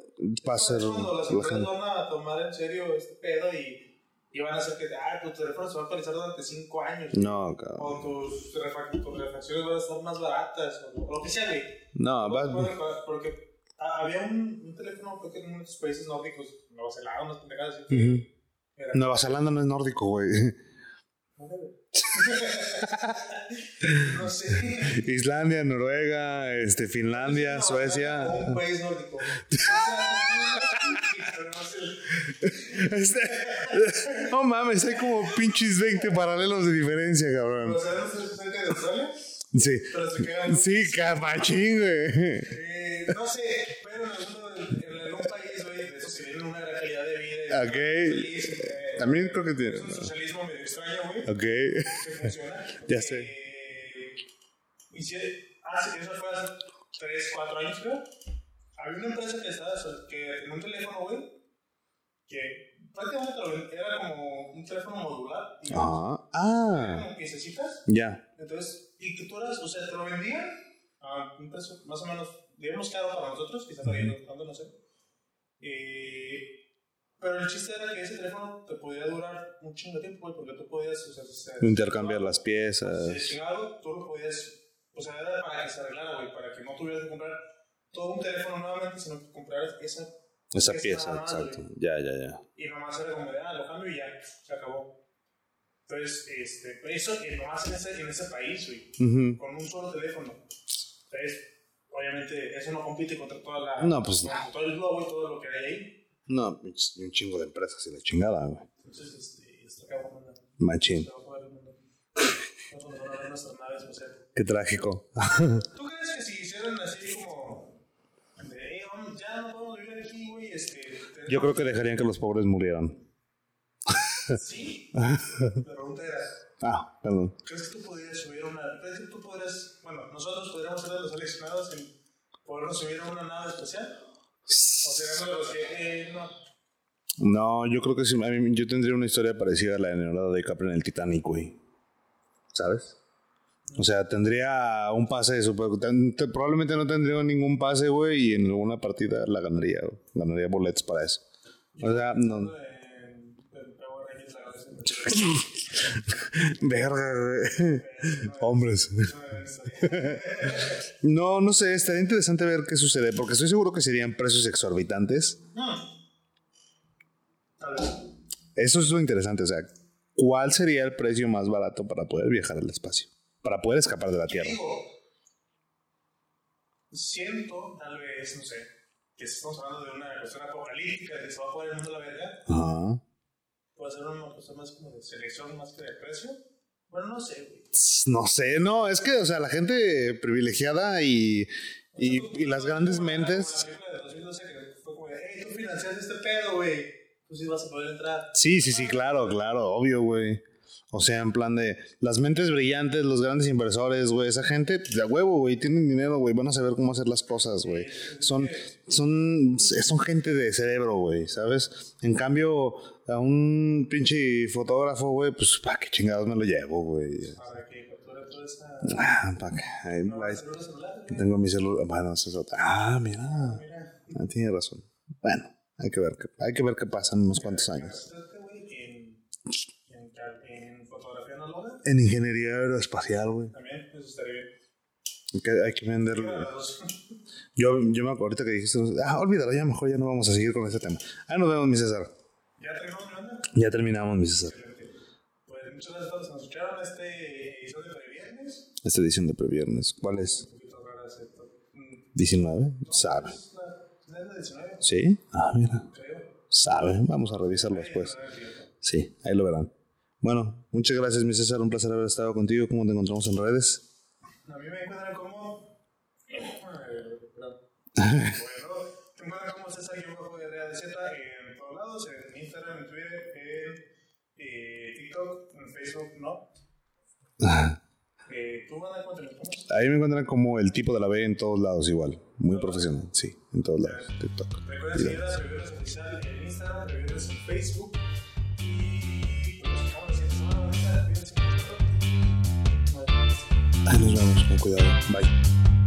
va a ser cuando las la empresas van a tomar en serio este pedo y, y van a hacer que, ah, tu teléfono se va a actualizar durante 5 años. No, cabrón. O tus, refa- tus refacciones van a estar más baratas, o, lo que sea, güey. No, va, Porque ah, había un, un teléfono, creo que en estos países nórdicos, Nueva Zelanda, unas pendejadas así. Nueva Zelanda no es nórdico, güey. no sé. Islandia, Noruega, este, Finlandia, Suecia. Un país nórdico. Este, no mames, hay como pinches 20 paralelos de diferencia, cabrón. Cerca de Australia, Sí. pero se quedan. Sí, capachín, güey. Eh, no sé, Ok. También creo que tiene. Es un socialismo medio extraño, güey. Ok. Que funciona. Ya sé. Y si, hace, eso fue hace 3, 4 años, creo. Había una empresa que estaba, que tenía un teléfono, güey, que prácticamente era como un teléfono modular. digamos, Ah, ah, Como piececitas. ya. Entonces, y que tú eras, o sea, te lo vendían a un precio más o menos, digamos, caro para nosotros, quizás para ellos, tanto no sé. Eh, pero el chiste era que ese teléfono te podía durar un chingo de tiempo, güey, porque tú podías, o sea, se- Intercambiar las si piezas. se chingaba algo, tú lo podías, o sea, era para que se arreglara, güey, para que no tuvieras que comprar todo un teléfono nuevamente, sino que compraras esa, Esa esa pieza, más, exacto. güey. Ya, ya, ya. Y nomás era como de, ah, lo cambio y ya, se acabó. Entonces, este, eso eh, nomás en ese, en ese país, güey Ujú. con un solo teléfono. Entonces, obviamente, eso no compite contra toda la. No, pues, contra todo el globo y todo lo que hay ahí. No, un chingo de empresas y la chingada, güey. Entonces, este, está cabrón, ¿no? Machín. Qué trágico. ¿Tú crees que si hicieran así como. De, "Eh, vamos, ya no podemos vivir aquí, güey? Este, Yo creo que dejarían que los pobres murieran. Sí. La pregunta era. Ah, perdón. ¿Crees que tú podrías subir a una. ¿Crees que tú podrías. Bueno, nosotros podríamos ser los seleccionados en podernos subir a una nave especial? ¿O seríamos de los que. Eh, no. Yo creo que sí. yo tendría una historia parecida a la de Leonardo DiCaprio en el Titanic, güey. ¿Sabes? O sea, tendría un pase de super... probablemente no tendría ningún pase, güey, y en alguna partida la ganaría. Ganaría boletos para eso. O sea, no... Verga. Hombres. No, no sé, estaría interesante ver qué sucede, porque estoy seguro que serían precios exorbitantes. Tal vez. Eso es lo interesante, o sea, ¿cuál sería el precio más barato para poder viajar al espacio? Para poder escapar de la Tierra. Siento, tal vez, no sé, que estamos hablando de una cuestión apocalíptica, de que se va a poner el mundo la verga, Ajá. Puede ser una cuestión más como de selección más que de precio. Bueno, no sé, güey. No sé, no, es que, o sea, la gente privilegiada y, y, y las grandes mentes. Como la película de 2012 que fue como de, hey, tú este pedo, güey. Tú sí vas a poder entrar. Sí, sí, sí, claro, claro, obvio, güey. O sea, en plan de las mentes brillantes, los grandes inversores, güey, esa gente, pues, de a huevo, güey, tienen dinero, güey, van a saber cómo hacer las cosas, güey. Son, son, son gente de cerebro, güey, ¿sabes? En cambio, a un pinche fotógrafo, güey, pues, ¿para qué chingados me lo llevo, güey? Esa. Ah, ¿para qué? Ahí, No, tengo mi celular. Bueno, eso es otra. Ah, mira. Mira, Ah, tiene razón. Bueno, hay que ver qué, hay que ver qué pasa en unos cuantos años. En, ingeniería aeroespacial, güey. También, eso estaría bien. Hay que, hay que venderlo. Yo, yo me acuerdo ahorita que dijiste, ah, olvídalo, ya mejor ya no vamos a seguir con este tema. Ah, nos vemos, mi César. ¿Ya terminamos mi banda? Ya terminamos, mi César. Pues muchas gracias a todos que nos escucharon este episodio de viernes. Esta edición de previernes, ¿cuál es? Un poquito rara, ¿cierto? Mm, ¿19? Sabe. Es la, es la 19, ¿Sí? Ah, mira. creo. Sabe. Vamos a revisarlo después. Sí, ahí lo verán. Bueno, muchas gracias, mi César. Un placer haber estado contigo. ¿Cómo te encontramos en redes? A mí me encuentran como. Eh, bueno, te encuentran como César de Rea de Z en todos lados, en Instagram, en Twitter, en eh, TikTok, en Facebook, no. Eh, ¿Tú van a encontrar cómo? Ahí me encuentran como el tipo de la B en todos lados igual. Muy profesional, sí, en todos lados. TikTok. Recuerden seguir a Reviewers Oficial en Instagram, Reviewers en Facebook. Nos vemos, con cuidado. Bye.